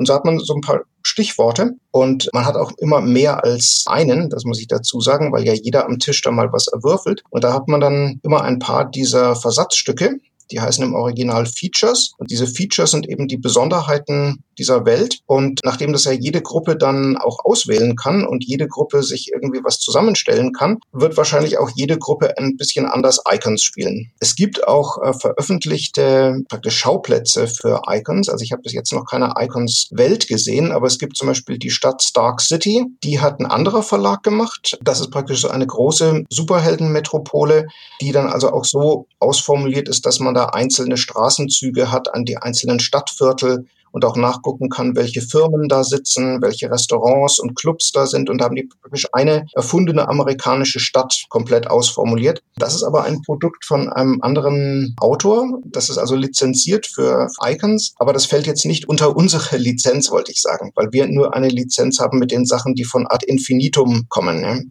Und so hat man so ein paar Stichworte und man hat auch immer mehr als einen, das muss ich dazu sagen, weil ja jeder am Tisch da mal was erwürfelt. Und da hat man dann immer ein paar dieser Versatzstücke, die heißen im Original Features. Und diese Features sind eben die Besonderheiten dieser Welt. Und nachdem das ja jede Gruppe dann auch auswählen kann und jede Gruppe sich irgendwie was zusammenstellen kann, wird wahrscheinlich auch jede Gruppe ein bisschen anders Icons spielen. Es gibt auch äh, veröffentlichte praktisch Schauplätze für Icons. Also ich habe bis jetzt noch keine Icons Welt gesehen, aber es gibt zum Beispiel die Stadt Stark City. Die hat ein anderer Verlag gemacht. Das ist praktisch so eine große Superheldenmetropole, die dann also auch so ausformuliert ist, dass man da einzelne Straßenzüge hat an die einzelnen Stadtviertel und auch nachgucken kann, welche Firmen da sitzen, welche Restaurants und Clubs da sind. Und haben die praktisch eine erfundene amerikanische Stadt komplett ausformuliert. Das ist aber ein Produkt von einem anderen Autor. Das ist also lizenziert für Icons, aber das fällt jetzt nicht unter unsere Lizenz, wollte ich sagen, weil wir nur eine Lizenz haben mit den Sachen, die von Ad Infinitum kommen. Ne?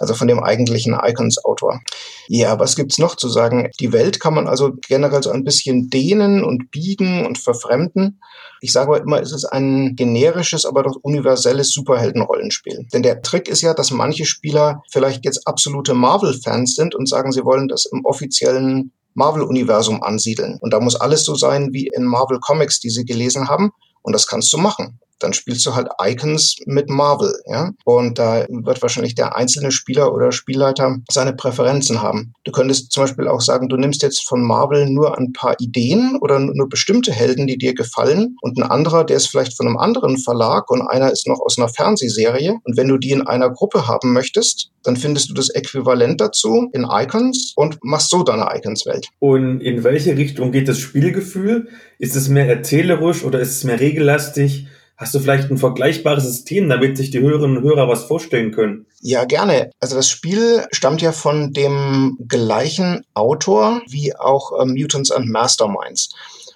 also von dem eigentlichen Icons-Autor. Ja, was gibt's noch zu sagen? Die Welt kann man also generell so ein bisschen dehnen und biegen und verfremden. Ich sage immer, es ist ein generisches, aber doch universelles Superheldenrollenspiel. Denn der Trick ist ja, dass manche Spieler vielleicht jetzt absolute Marvel-Fans sind und sagen, sie wollen das im offiziellen Marvel-Universum ansiedeln. Und da muss alles so sein wie in Marvel Comics, die sie gelesen haben. Und das kannst du machen. Dann spielst du halt Icons mit Marvel, ja. Und da wird wahrscheinlich der einzelne Spieler oder Spielleiter seine Präferenzen haben. Du könntest zum Beispiel auch sagen, du nimmst jetzt von Marvel nur ein paar Ideen oder nur bestimmte Helden, die dir gefallen und ein anderer, der ist vielleicht von einem anderen Verlag und einer ist noch aus einer Fernsehserie. Und wenn du die in einer Gruppe haben möchtest, dann findest du das Äquivalent dazu in Icons und machst so deine Icons-Welt. Und in welche Richtung geht das Spielgefühl? Ist es mehr erzählerisch oder ist es mehr regellastig? Hast du vielleicht ein vergleichbares System, damit sich die Hörerinnen und Hörer was vorstellen können? Ja, gerne. Also das Spiel stammt ja von dem gleichen Autor wie auch äh, Mutants and Masterminds.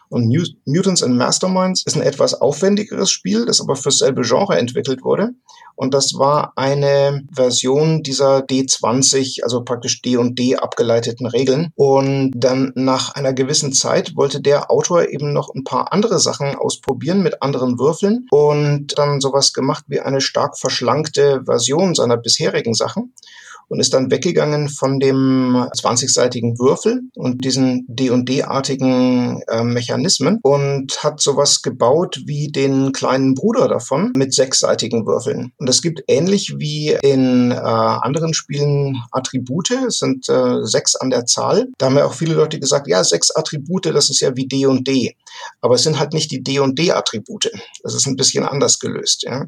Und Mutants and Masterminds ist ein etwas aufwendigeres Spiel, das aber fürs selbe Genre entwickelt wurde. Und das war eine Version dieser D20, also praktisch D und D abgeleiteten Regeln. Und dann nach einer gewissen Zeit wollte der Autor eben noch ein paar andere Sachen ausprobieren mit anderen Würfeln und dann sowas gemacht wie eine stark verschlankte Version seiner bisherigen Sachen und ist dann weggegangen von dem 20-seitigen Würfel und diesen D&D-artigen äh, Mechanismen und hat sowas gebaut wie den kleinen Bruder davon mit sechsseitigen Würfeln. Und es gibt ähnlich wie in äh, anderen Spielen Attribute, es sind äh, sechs an der Zahl. Da haben ja auch viele Leute gesagt, ja, sechs Attribute, das ist ja wie D und D. Aber es sind halt nicht die D und D-Attribute. Das ist ein bisschen anders gelöst. Ja.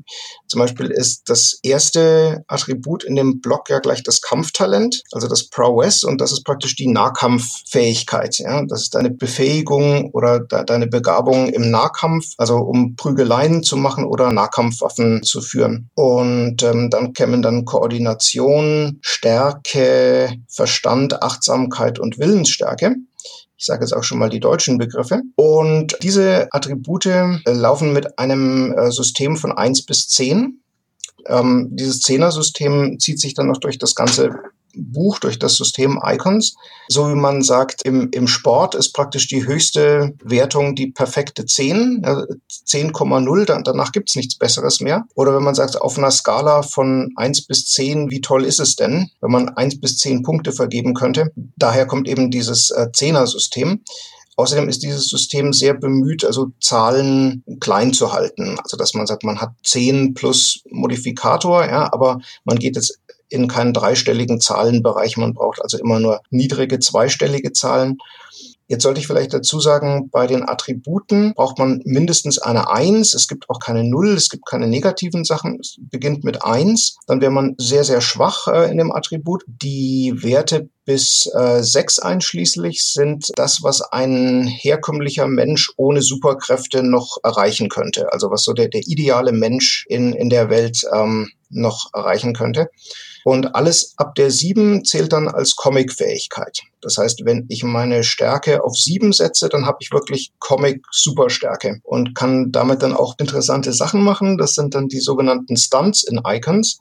Zum Beispiel ist das erste Attribut in dem Block ja gleich das Kampftalent, also das Prowess, und das ist praktisch die Nahkampffähigkeit. Ja? Das ist deine Befähigung oder de deine Begabung im Nahkampf, also um Prügeleien zu machen oder Nahkampfwaffen zu führen. Und ähm, dann kämen dann Koordination, Stärke, Verstand, Achtsamkeit und Willensstärke. Ich sage jetzt auch schon mal die deutschen Begriffe. Und diese Attribute äh, laufen mit einem äh, System von eins bis zehn. Ähm, dieses Zehner-System zieht sich dann noch durch das ganze Buch, durch das System Icons. So wie man sagt, im, im Sport ist praktisch die höchste Wertung die perfekte 10, 10,0, dann, danach gibt's nichts Besseres mehr. Oder wenn man sagt, auf einer Skala von 1 bis 10, wie toll ist es denn, wenn man 1 bis 10 Punkte vergeben könnte. Daher kommt eben dieses äh, Zehner-System. Außerdem ist dieses System sehr bemüht, also Zahlen klein zu halten. Also dass man sagt, man hat 10 plus Modifikator, ja, aber man geht jetzt in keinen dreistelligen Zahlenbereich. Man braucht also immer nur niedrige zweistellige Zahlen. Jetzt sollte ich vielleicht dazu sagen, bei den Attributen braucht man mindestens eine Eins. Es gibt auch keine Null, es gibt keine negativen Sachen. Es beginnt mit Eins. Dann wäre man sehr, sehr schwach äh, in dem Attribut. Die Werte bis äh, 6 einschließlich sind das, was ein herkömmlicher Mensch ohne Superkräfte noch erreichen könnte. Also was so der, der ideale Mensch in, in der Welt ähm, noch erreichen könnte. Und alles ab der 7 zählt dann als Comic-Fähigkeit. Das heißt, wenn ich meine Stärke auf 7 setze, dann habe ich wirklich Comic-Superstärke und kann damit dann auch interessante Sachen machen. Das sind dann die sogenannten Stunts in Icons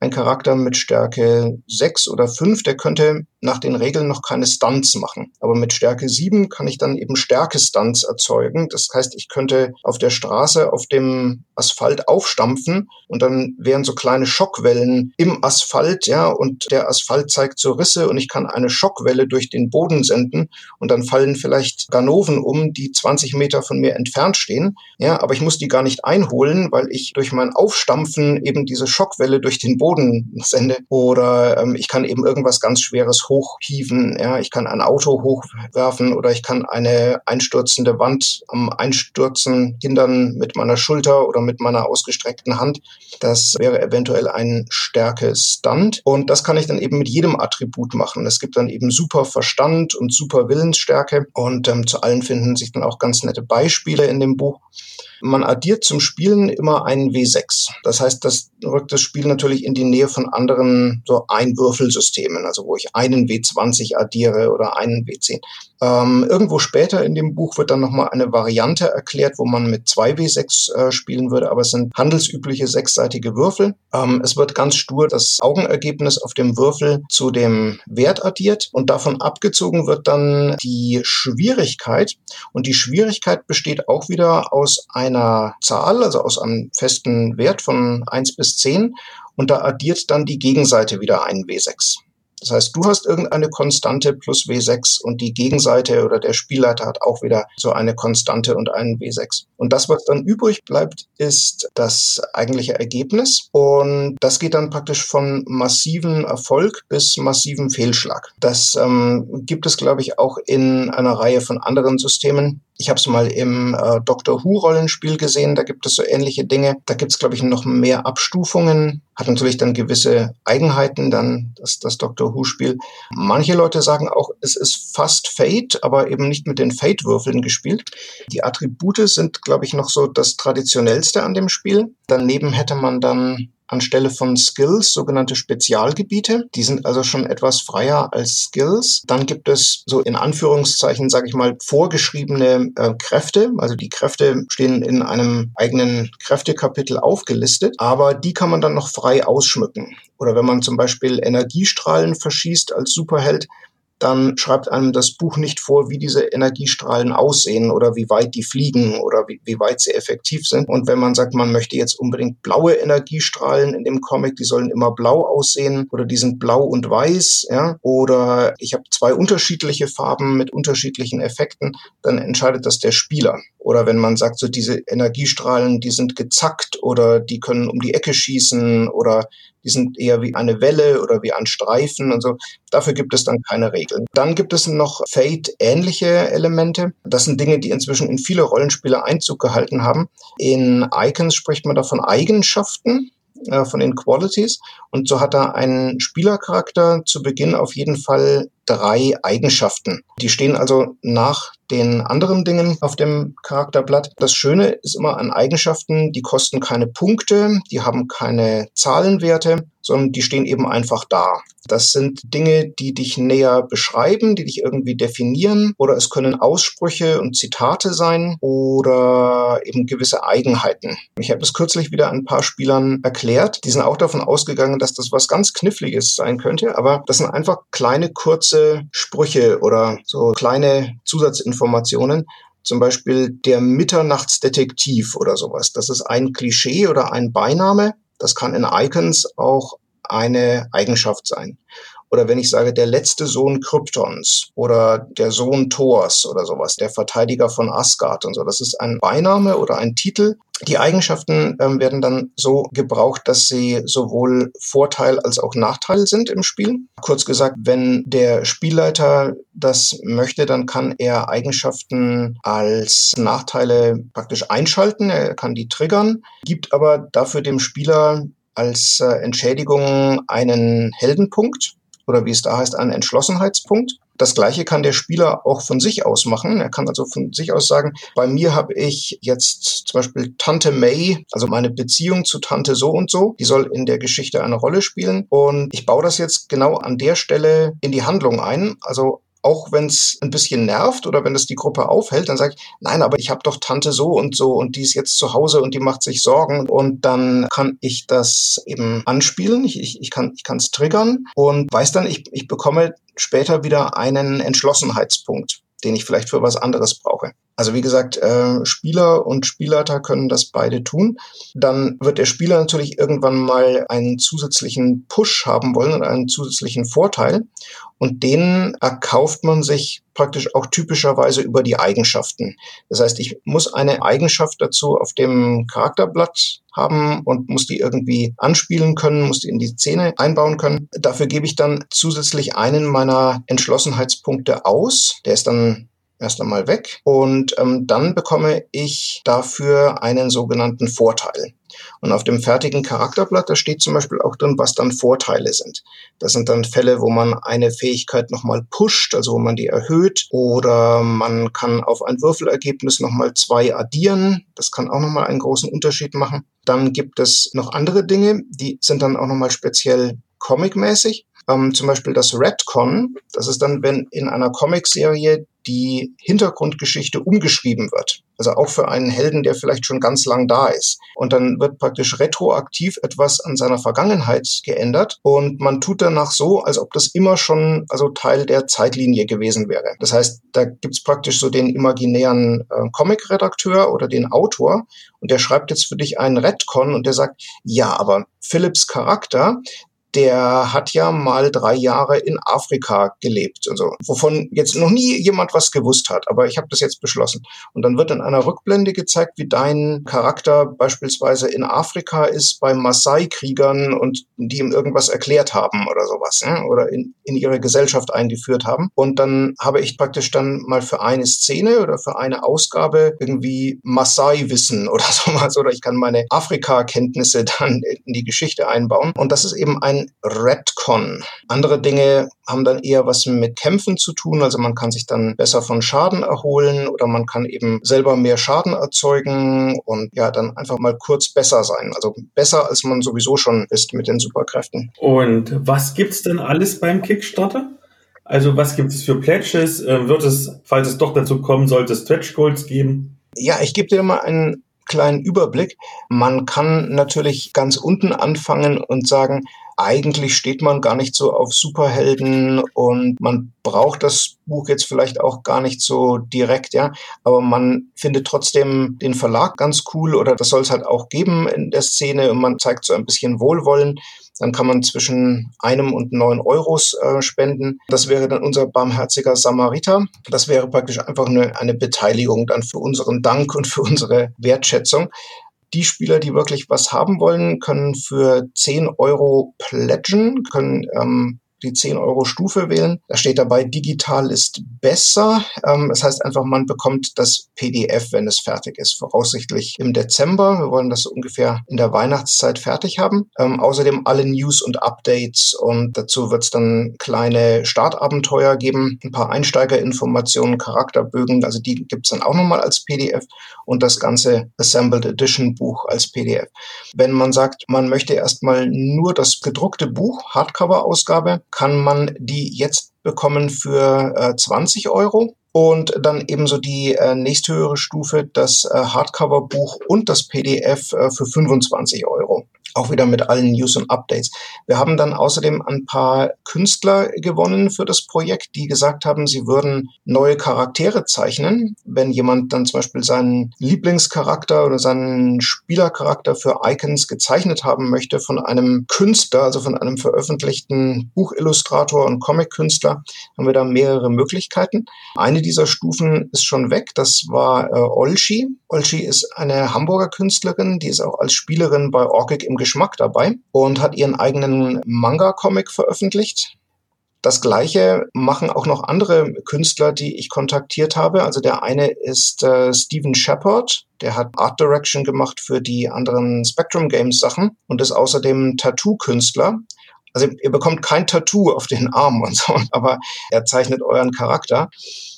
ein Charakter mit Stärke 6 oder 5, der könnte nach den Regeln noch keine Stunts machen. Aber mit Stärke 7 kann ich dann eben Stärke-Stunts erzeugen. Das heißt, ich könnte auf der Straße auf dem Asphalt aufstampfen und dann wären so kleine Schockwellen im Asphalt, ja, und der Asphalt zeigt so Risse und ich kann eine Schockwelle durch den Boden senden und dann fallen vielleicht Ganoven um, die 20 Meter von mir entfernt stehen. Ja, aber ich muss die gar nicht einholen, weil ich durch mein Aufstampfen eben diese Schockwelle durch den Boden Boden sende. Oder ähm, ich kann eben irgendwas ganz Schweres hochhieven. Ja, ich kann ein Auto hochwerfen oder ich kann eine einstürzende Wand am Einstürzen hindern mit meiner Schulter oder mit meiner ausgestreckten Hand. Das wäre eventuell ein Stärke-Stunt. Und das kann ich dann eben mit jedem Attribut machen. Es gibt dann eben super Verstand und super Willensstärke. Und ähm, zu allen finden sich dann auch ganz nette Beispiele in dem Buch. Man addiert zum Spielen immer einen W6. Das heißt, das rückt das Spiel natürlich in die Nähe von anderen so Einwürfelsystemen, also wo ich einen W20 addiere oder einen W10. Ähm, irgendwo später in dem Buch wird dann nochmal eine Variante erklärt, wo man mit zwei W6 äh, spielen würde, aber es sind handelsübliche sechsseitige Würfel. Ähm, es wird ganz stur das Augenergebnis auf dem Würfel zu dem Wert addiert und davon abgezogen wird dann die Schwierigkeit. Und die Schwierigkeit besteht auch wieder aus einer Zahl, also aus einem festen Wert von eins bis zehn und da addiert dann die Gegenseite wieder einen W6. Das heißt, du hast irgendeine Konstante plus W6 und die Gegenseite oder der Spielleiter hat auch wieder so eine Konstante und einen W6. Und das, was dann übrig bleibt, ist das eigentliche Ergebnis. Und das geht dann praktisch von massiven Erfolg bis massiven Fehlschlag. Das ähm, gibt es, glaube ich, auch in einer Reihe von anderen Systemen. Ich habe es mal im äh, Doctor Who-Rollenspiel gesehen, da gibt es so ähnliche Dinge. Da gibt es, glaube ich, noch mehr Abstufungen. Hat natürlich dann gewisse Eigenheiten, dann das, das Doctor Who-Spiel. Manche Leute sagen auch, es ist fast Fate, aber eben nicht mit den Fate-Würfeln gespielt. Die Attribute sind, glaube ich, noch so das Traditionellste an dem Spiel. Daneben hätte man dann anstelle von Skills sogenannte Spezialgebiete. Die sind also schon etwas freier als Skills. Dann gibt es so in Anführungszeichen, sage ich mal, vorgeschriebene äh, Kräfte. Also die Kräfte stehen in einem eigenen Kräftekapitel aufgelistet, aber die kann man dann noch frei ausschmücken. Oder wenn man zum Beispiel Energiestrahlen verschießt als Superheld, dann schreibt einem das Buch nicht vor, wie diese Energiestrahlen aussehen oder wie weit die fliegen oder wie, wie weit sie effektiv sind. Und wenn man sagt, man möchte jetzt unbedingt blaue Energiestrahlen in dem Comic, die sollen immer blau aussehen oder die sind blau und weiß, ja, oder ich habe zwei unterschiedliche Farben mit unterschiedlichen Effekten, dann entscheidet das der Spieler. Oder wenn man sagt, so diese Energiestrahlen, die sind gezackt oder die können um die Ecke schießen oder die sind eher wie eine Welle oder wie ein Streifen und so. Dafür gibt es dann keine Regeln. Dann gibt es noch Fate-ähnliche Elemente. Das sind Dinge, die inzwischen in viele Rollenspiele Einzug gehalten haben. In Icons spricht man davon Eigenschaften äh, von den Qualities. Und so hat er einen Spielercharakter zu Beginn auf jeden Fall drei Eigenschaften. Die stehen also nach den anderen Dingen auf dem Charakterblatt. Das Schöne ist immer an Eigenschaften, die kosten keine Punkte, die haben keine Zahlenwerte, sondern die stehen eben einfach da. Das sind Dinge, die dich näher beschreiben, die dich irgendwie definieren oder es können Aussprüche und Zitate sein oder eben gewisse Eigenheiten. Ich habe es kürzlich wieder ein paar Spielern erklärt. Die sind auch davon ausgegangen, dass das was ganz Kniffliges sein könnte, aber das sind einfach kleine, kurze Sprüche oder so kleine Zusatzinformationen, zum Beispiel der Mitternachtsdetektiv oder sowas. Das ist ein Klischee oder ein Beiname. Das kann in Icons auch eine Eigenschaft sein. Oder wenn ich sage, der letzte Sohn Kryptons oder der Sohn Thors oder sowas, der Verteidiger von Asgard und so. Das ist ein Beiname oder ein Titel. Die Eigenschaften ähm, werden dann so gebraucht, dass sie sowohl Vorteil als auch Nachteil sind im Spiel. Kurz gesagt, wenn der Spielleiter das möchte, dann kann er Eigenschaften als Nachteile praktisch einschalten. Er kann die triggern, gibt aber dafür dem Spieler als äh, Entschädigung einen Heldenpunkt oder wie es da heißt, einen Entschlossenheitspunkt. Das gleiche kann der Spieler auch von sich aus machen. Er kann also von sich aus sagen, bei mir habe ich jetzt zum Beispiel Tante May, also meine Beziehung zu Tante so und so, die soll in der Geschichte eine Rolle spielen. Und ich baue das jetzt genau an der Stelle in die Handlung ein. Also auch wenn es ein bisschen nervt oder wenn es die Gruppe aufhält, dann sage ich, nein, aber ich habe doch Tante so und so und die ist jetzt zu Hause und die macht sich Sorgen und dann kann ich das eben anspielen, ich, ich, ich kann es triggern und weiß dann, ich, ich bekomme später wieder einen Entschlossenheitspunkt, den ich vielleicht für was anderes brauche. Also wie gesagt, äh, Spieler und Spielleiter können das beide tun. Dann wird der Spieler natürlich irgendwann mal einen zusätzlichen Push haben wollen oder einen zusätzlichen Vorteil. Und den erkauft man sich praktisch auch typischerweise über die Eigenschaften. Das heißt, ich muss eine Eigenschaft dazu auf dem Charakterblatt haben und muss die irgendwie anspielen können, muss die in die Szene einbauen können. Dafür gebe ich dann zusätzlich einen meiner Entschlossenheitspunkte aus. Der ist dann erst einmal weg und ähm, dann bekomme ich dafür einen sogenannten Vorteil. Und auf dem fertigen Charakterblatt, da steht zum Beispiel auch drin, was dann Vorteile sind. Das sind dann Fälle, wo man eine Fähigkeit nochmal pusht, also wo man die erhöht, oder man kann auf ein Würfelergebnis nochmal zwei addieren. Das kann auch nochmal einen großen Unterschied machen. Dann gibt es noch andere Dinge, die sind dann auch nochmal speziell comicmäßig. Ähm, zum Beispiel das Redcon, das ist dann, wenn in einer Comicserie die Hintergrundgeschichte umgeschrieben wird. Also auch für einen Helden, der vielleicht schon ganz lang da ist. Und dann wird praktisch retroaktiv etwas an seiner Vergangenheit geändert und man tut danach so, als ob das immer schon also Teil der Zeitlinie gewesen wäre. Das heißt, da gibt's praktisch so den imaginären äh, Comic-Redakteur oder den Autor und der schreibt jetzt für dich einen Redcon und der sagt, ja, aber Philips Charakter, der hat ja mal drei Jahre in Afrika gelebt, also wovon jetzt noch nie jemand was gewusst hat, aber ich habe das jetzt beschlossen. Und dann wird in einer Rückblende gezeigt, wie dein Charakter beispielsweise in Afrika ist bei Maasai-Kriegern und die ihm irgendwas erklärt haben oder sowas, ja? oder in, in ihre Gesellschaft eingeführt haben. Und dann habe ich praktisch dann mal für eine Szene oder für eine Ausgabe irgendwie Maasai-Wissen oder sowas, oder ich kann meine Afrika-Kenntnisse dann in die Geschichte einbauen. Und das ist eben ein ein Redcon. Andere Dinge haben dann eher was mit Kämpfen zu tun. Also man kann sich dann besser von Schaden erholen oder man kann eben selber mehr Schaden erzeugen und ja, dann einfach mal kurz besser sein. Also besser, als man sowieso schon ist mit den Superkräften. Und was gibt's denn alles beim Kickstarter? Also was gibt es für Pledges? Äh, wird es, falls es doch dazu kommen sollte, Stretch Goals geben? Ja, ich gebe dir mal einen kleinen Überblick. Man kann natürlich ganz unten anfangen und sagen, eigentlich steht man gar nicht so auf Superhelden und man braucht das Buch jetzt vielleicht auch gar nicht so direkt, ja, aber man findet trotzdem den Verlag ganz cool oder das soll es halt auch geben in der Szene und man zeigt so ein bisschen Wohlwollen. Dann kann man zwischen einem und neun Euros äh, spenden. Das wäre dann unser barmherziger Samariter. Das wäre praktisch einfach eine, eine Beteiligung dann für unseren Dank und für unsere Wertschätzung. Die Spieler, die wirklich was haben wollen, können für 10 Euro pledgen, können ähm, die 10 Euro Stufe wählen. Da steht dabei, digital ist besser. Ähm, das heißt einfach, man bekommt das PDF, wenn es fertig ist, voraussichtlich im Dezember. Wir wollen das ungefähr in der Weihnachtszeit fertig haben. Ähm, außerdem alle News und Updates und dazu wird es dann kleine Startabenteuer geben, ein paar Einsteigerinformationen, Charakterbögen, also die gibt es dann auch nochmal als PDF und das ganze Assembled Edition Buch als PDF. Wenn man sagt, man möchte erstmal nur das gedruckte Buch, Hardcover-Ausgabe, kann man die jetzt bekommen für äh, 20 Euro. Und dann ebenso die äh, nächsthöhere Stufe, das äh, Hardcover-Buch und das PDF äh, für 25 Euro auch wieder mit allen News und Updates. Wir haben dann außerdem ein paar Künstler gewonnen für das Projekt, die gesagt haben, sie würden neue Charaktere zeichnen. Wenn jemand dann zum Beispiel seinen Lieblingscharakter oder seinen Spielercharakter für Icons gezeichnet haben möchte von einem Künstler, also von einem veröffentlichten Buchillustrator und Comic-Künstler, haben wir da mehrere Möglichkeiten. Eine dieser Stufen ist schon weg. Das war äh, Olshi. Olshi ist eine Hamburger Künstlerin, die ist auch als Spielerin bei Orkic im Geschmack dabei und hat ihren eigenen Manga-Comic veröffentlicht. Das gleiche machen auch noch andere Künstler, die ich kontaktiert habe. Also der eine ist äh, Steven Shepard, der hat Art Direction gemacht für die anderen Spectrum Games Sachen und ist außerdem Tattoo-Künstler. Also ihr bekommt kein Tattoo auf den Arm und so, aber er zeichnet euren Charakter.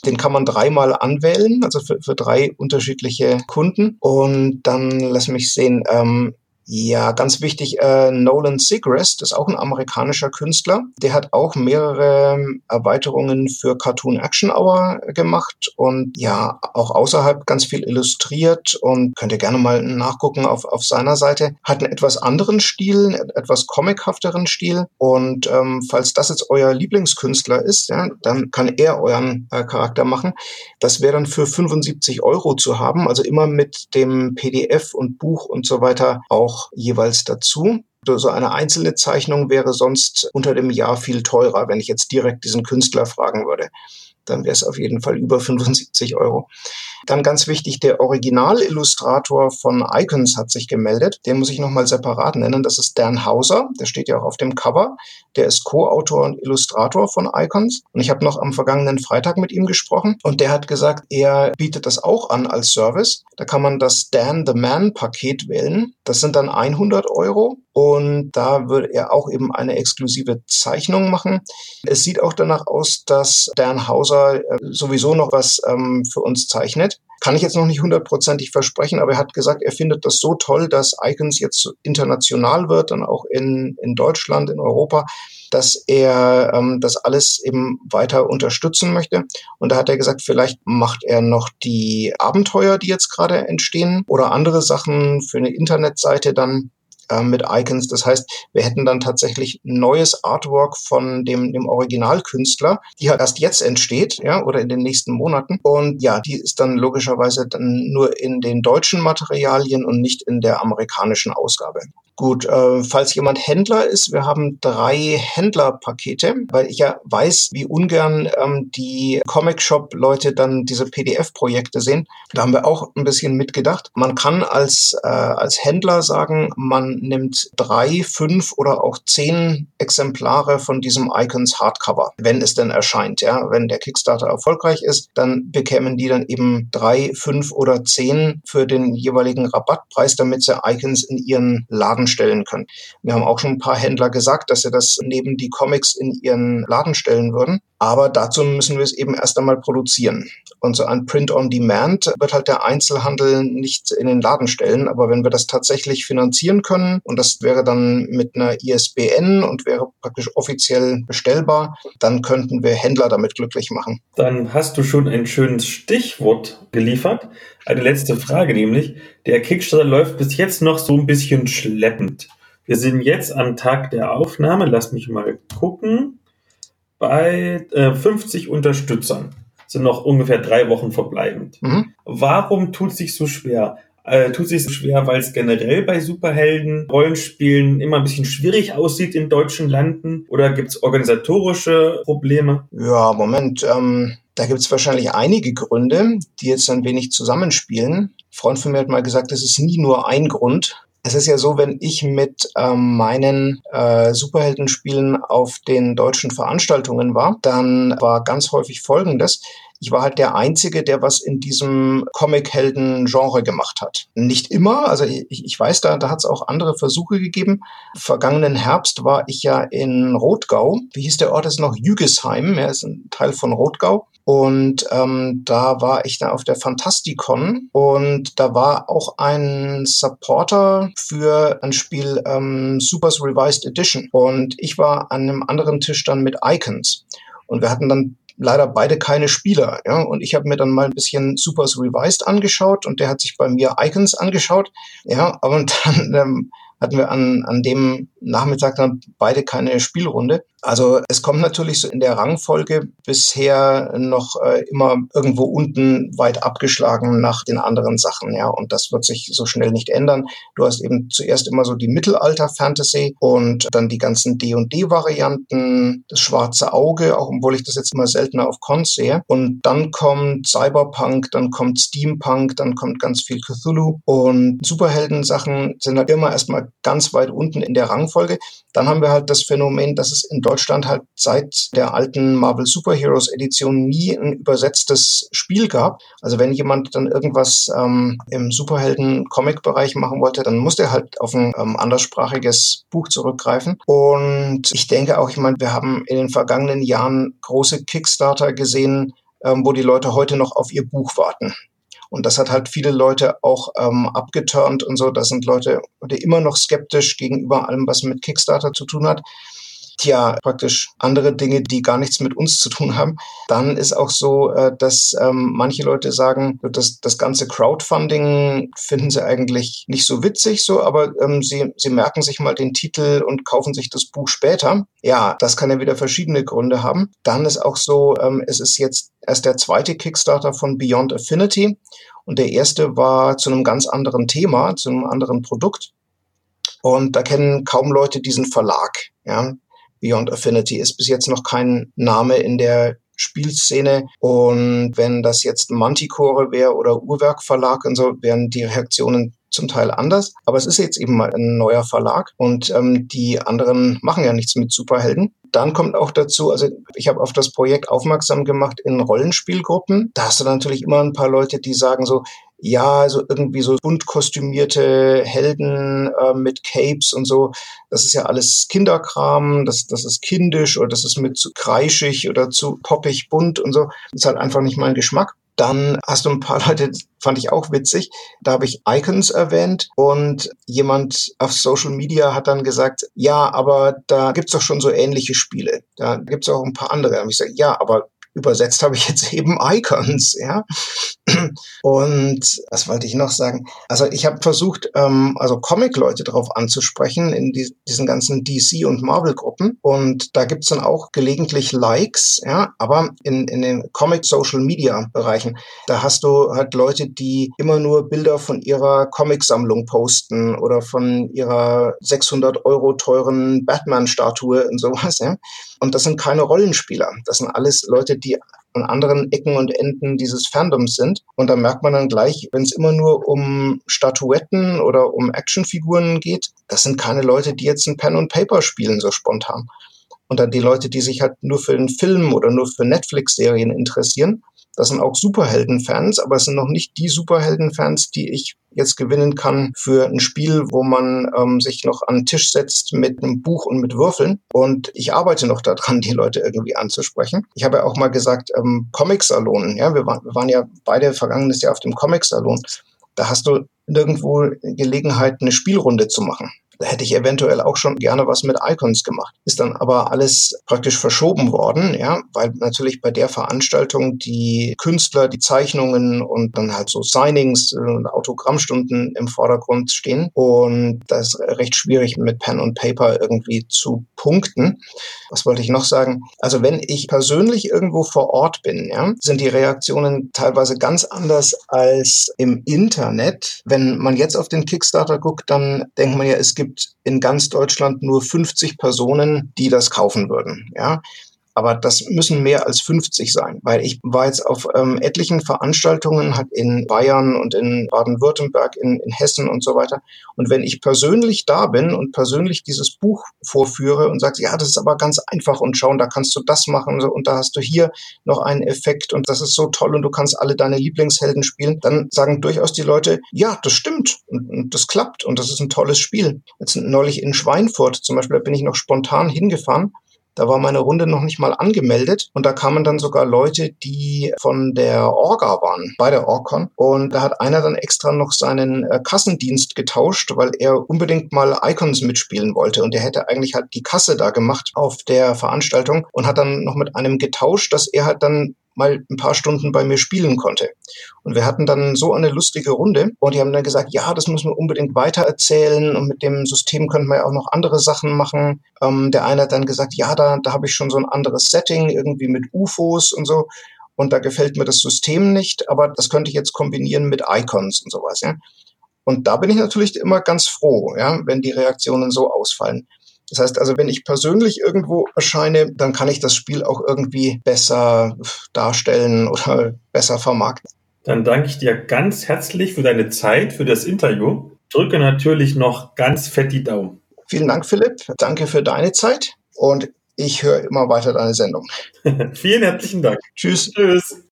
Den kann man dreimal anwählen, also für, für drei unterschiedliche Kunden. Und dann lass mich sehen, ähm, ja, ganz wichtig, äh, Nolan Sigrist ist auch ein amerikanischer Künstler. Der hat auch mehrere ähm, Erweiterungen für Cartoon Action Hour gemacht und ja, auch außerhalb ganz viel illustriert und könnt ihr gerne mal nachgucken auf, auf seiner Seite. Hat einen etwas anderen Stil, etwas comichafteren Stil und ähm, falls das jetzt euer Lieblingskünstler ist, ja, dann kann er euren äh, Charakter machen. Das wäre dann für 75 Euro zu haben, also immer mit dem PDF und Buch und so weiter auch jeweils dazu. So eine einzelne Zeichnung wäre sonst unter dem Jahr viel teurer, wenn ich jetzt direkt diesen Künstler fragen würde. Dann wäre es auf jeden Fall über 75 Euro. Dann ganz wichtig, der Originalillustrator von Icons hat sich gemeldet. Den muss ich nochmal separat nennen. Das ist Dan Hauser. Der steht ja auch auf dem Cover. Der ist Co-Autor und Illustrator von Icons. Und ich habe noch am vergangenen Freitag mit ihm gesprochen. Und der hat gesagt, er bietet das auch an als Service. Da kann man das Dan the Man Paket wählen. Das sind dann 100 Euro. Und da würde er auch eben eine exklusive Zeichnung machen. Es sieht auch danach aus, dass Dan Hauser äh, sowieso noch was ähm, für uns zeichnet. Kann ich jetzt noch nicht hundertprozentig versprechen, aber er hat gesagt, er findet das so toll, dass Icons jetzt international wird, dann auch in, in Deutschland, in Europa, dass er ähm, das alles eben weiter unterstützen möchte. Und da hat er gesagt, vielleicht macht er noch die Abenteuer, die jetzt gerade entstehen oder andere Sachen für eine Internetseite dann äh, mit Icons. Das heißt, wir hätten dann tatsächlich neues Artwork von dem, dem Originalkünstler, die halt erst jetzt entsteht, ja, oder in den nächsten Monaten. Und ja, die ist dann logischerweise dann nur in den deutschen Materialien und nicht in der amerikanischen Ausgabe. Gut, äh, falls jemand Händler ist, wir haben drei Händlerpakete, weil ich ja weiß, wie ungern ähm, die Comic-Shop-Leute dann diese PDF-Projekte sehen. Da haben wir auch ein bisschen mitgedacht. Man kann als, äh, als Händler sagen, man nimmt drei, fünf oder auch zehn Exemplare von diesem Icons Hardcover, wenn es denn erscheint. Ja, wenn der Kickstarter erfolgreich ist, dann bekämen die dann eben drei, fünf oder zehn für den jeweiligen Rabattpreis, damit sie Icons in ihren Laden stellen können. Wir haben auch schon ein paar Händler gesagt, dass sie das neben die Comics in ihren Laden stellen würden. Aber dazu müssen wir es eben erst einmal produzieren. Und so ein Print on Demand wird halt der Einzelhandel nicht in den Laden stellen. Aber wenn wir das tatsächlich finanzieren können, und das wäre dann mit einer ISBN und wäre praktisch offiziell bestellbar, dann könnten wir Händler damit glücklich machen. Dann hast du schon ein schönes Stichwort geliefert. Eine letzte Frage nämlich. Der Kickstarter läuft bis jetzt noch so ein bisschen schleppend. Wir sind jetzt am Tag der Aufnahme, lass mich mal gucken, bei äh, 50 Unterstützern. Sind noch ungefähr drei Wochen verbleibend. Mhm. Warum tut sich so schwer? Äh, tut sich so schwer, weil es generell bei Superhelden Rollenspielen immer ein bisschen schwierig aussieht in deutschen Landen? Oder gibt es organisatorische Probleme? Ja, Moment. Ähm, da gibt es wahrscheinlich einige Gründe, die jetzt ein wenig zusammenspielen. Ein Freund von mir hat mal gesagt, es ist nie nur ein Grund. Es ist ja so, wenn ich mit ähm, meinen äh, Superheldenspielen auf den deutschen Veranstaltungen war, dann war ganz häufig Folgendes. Ich war halt der Einzige, der was in diesem Comic-Helden-Genre gemacht hat. Nicht immer, also ich, ich weiß, da, da hat es auch andere Versuche gegeben. Vergangenen Herbst war ich ja in Rotgau. Wie hieß der Ort? Das ist noch Jügesheim, ja, ist ein Teil von Rotgau. Und ähm, da war ich dann auf der Fantasticon und da war auch ein Supporter für ein Spiel ähm, Supers Revised Edition. Und ich war an einem anderen Tisch dann mit Icons. Und wir hatten dann leider beide keine Spieler. Ja? Und ich habe mir dann mal ein bisschen Supers Revised angeschaut und der hat sich bei mir Icons angeschaut. Ja, und dann ähm, hatten wir an, an dem Nachmittag dann beide keine Spielrunde. Also es kommt natürlich so in der Rangfolge bisher noch äh, immer irgendwo unten weit abgeschlagen nach den anderen Sachen, ja. Und das wird sich so schnell nicht ändern. Du hast eben zuerst immer so die Mittelalter-Fantasy und dann die ganzen D&D-Varianten, das schwarze Auge, auch obwohl ich das jetzt immer seltener auf Cons sehe. Und dann kommt Cyberpunk, dann kommt Steampunk, dann kommt ganz viel Cthulhu und Superhelden-Sachen sind halt immer erstmal ganz weit unten in der Rangfolge. Dann haben wir halt das Phänomen, dass es in Deutschland halt seit der alten Marvel Superheroes Edition nie ein übersetztes Spiel gab. Also wenn jemand dann irgendwas ähm, im Superhelden-Comic-Bereich machen wollte, dann musste er halt auf ein ähm, anderssprachiges Buch zurückgreifen. Und ich denke auch, ich meine, wir haben in den vergangenen Jahren große Kickstarter gesehen, ähm, wo die Leute heute noch auf ihr Buch warten. Und das hat halt viele Leute auch ähm, abgeturnt und so. Da sind Leute immer noch skeptisch gegenüber allem, was mit Kickstarter zu tun hat ja praktisch andere Dinge, die gar nichts mit uns zu tun haben. Dann ist auch so, äh, dass ähm, manche Leute sagen, dass das ganze Crowdfunding finden sie eigentlich nicht so witzig, so, aber ähm, sie, sie merken sich mal den Titel und kaufen sich das Buch später. Ja, das kann ja wieder verschiedene Gründe haben. Dann ist auch so, ähm, es ist jetzt erst der zweite Kickstarter von Beyond Affinity und der erste war zu einem ganz anderen Thema, zu einem anderen Produkt. Und da kennen kaum Leute diesen Verlag. Ja, Beyond Affinity ist bis jetzt noch kein Name in der Spielszene. Und wenn das jetzt Manticore wäre oder Uhrwerk Verlag und so, wären die Reaktionen zum Teil anders. Aber es ist jetzt eben mal ein neuer Verlag und ähm, die anderen machen ja nichts mit Superhelden. Dann kommt auch dazu, also ich habe auf das Projekt aufmerksam gemacht in Rollenspielgruppen. Da hast du natürlich immer ein paar Leute, die sagen so, ja, so irgendwie so bunt kostümierte Helden äh, mit Capes und so. Das ist ja alles Kinderkram, das, das ist kindisch oder das ist mit zu kreischig oder zu poppig bunt und so. Das ist halt einfach nicht mein Geschmack. Dann hast du ein paar Leute, fand ich auch witzig. Da habe ich Icons erwähnt und jemand auf Social Media hat dann gesagt, ja, aber da gibt's doch schon so ähnliche Spiele. Da gibt's auch ein paar andere. Und ich sage, ja, aber übersetzt habe ich jetzt eben Icons, ja. Und was wollte ich noch sagen? Also ich habe versucht, ähm, also Comic-Leute darauf anzusprechen in die, diesen ganzen DC- und Marvel-Gruppen. Und da gibt's dann auch gelegentlich Likes, ja, aber in, in den Comic-Social-Media-Bereichen, da hast du halt Leute, die immer nur Bilder von ihrer Comic-Sammlung posten oder von ihrer 600 Euro teuren Batman-Statue und sowas, ja. Und das sind keine Rollenspieler. Das sind alles Leute, die an anderen Ecken und Enden dieses Fandoms sind. Und da merkt man dann gleich, wenn es immer nur um Statuetten oder um Actionfiguren geht, das sind keine Leute, die jetzt ein Pen und Paper spielen, so spontan. Und dann die Leute, die sich halt nur für den Film oder nur für Netflix-Serien interessieren, das sind auch Superhelden-Fans, aber es sind noch nicht die Superhelden-Fans, die ich jetzt gewinnen kann für ein Spiel, wo man ähm, sich noch an den Tisch setzt mit einem Buch und mit Würfeln. Und ich arbeite noch daran, die Leute irgendwie anzusprechen. Ich habe ja auch mal gesagt, ähm, Comic-Salon. Ja, wir, war, wir waren ja beide vergangenes Jahr auf dem Comic-Salon. Da hast du nirgendwo Gelegenheit, eine Spielrunde zu machen. Da hätte ich eventuell auch schon gerne was mit Icons gemacht. Ist dann aber alles praktisch verschoben worden, ja, weil natürlich bei der Veranstaltung die Künstler, die Zeichnungen und dann halt so Signings und Autogrammstunden im Vordergrund stehen. Und das ist recht schwierig mit Pen und Paper irgendwie zu punkten. Was wollte ich noch sagen? Also wenn ich persönlich irgendwo vor Ort bin, ja, sind die Reaktionen teilweise ganz anders als im Internet. Wenn man jetzt auf den Kickstarter guckt, dann denkt man ja, es gibt gibt in ganz Deutschland nur 50 Personen, die das kaufen würden. Ja, aber das müssen mehr als 50 sein, weil ich war jetzt auf ähm, etlichen Veranstaltungen, halt in Bayern und in Baden-Württemberg, in, in Hessen und so weiter. Und wenn ich persönlich da bin und persönlich dieses Buch vorführe und sage, ja, das ist aber ganz einfach und schauen, da kannst du das machen und da hast du hier noch einen Effekt und das ist so toll und du kannst alle deine Lieblingshelden spielen, dann sagen durchaus die Leute, ja, das stimmt und, und das klappt und das ist ein tolles Spiel. Jetzt neulich in Schweinfurt zum Beispiel, da bin ich noch spontan hingefahren da war meine Runde noch nicht mal angemeldet und da kamen dann sogar Leute, die von der Orga waren, bei der Orcon. Und da hat einer dann extra noch seinen äh, Kassendienst getauscht, weil er unbedingt mal Icons mitspielen wollte. Und er hätte eigentlich halt die Kasse da gemacht auf der Veranstaltung und hat dann noch mit einem getauscht, dass er halt dann mal ein paar Stunden bei mir spielen konnte. Und wir hatten dann so eine lustige Runde und die haben dann gesagt, ja, das müssen wir unbedingt weitererzählen und mit dem System könnten wir ja auch noch andere Sachen machen. Ähm, der eine hat dann gesagt, ja, da, da habe ich schon so ein anderes Setting, irgendwie mit UFOs und so. Und da gefällt mir das System nicht, aber das könnte ich jetzt kombinieren mit Icons und sowas, ja. Und da bin ich natürlich immer ganz froh, ja, wenn die Reaktionen so ausfallen. Das heißt also, wenn ich persönlich irgendwo erscheine, dann kann ich das Spiel auch irgendwie besser darstellen oder besser vermarkten. Dann danke ich dir ganz herzlich für deine Zeit, für das Interview. Drücke natürlich noch ganz fett die Daumen. Vielen Dank, Philipp. Danke für deine Zeit und ich höre immer weiter deine Sendung. Vielen herzlichen Dank. Tschüss. Tschüss.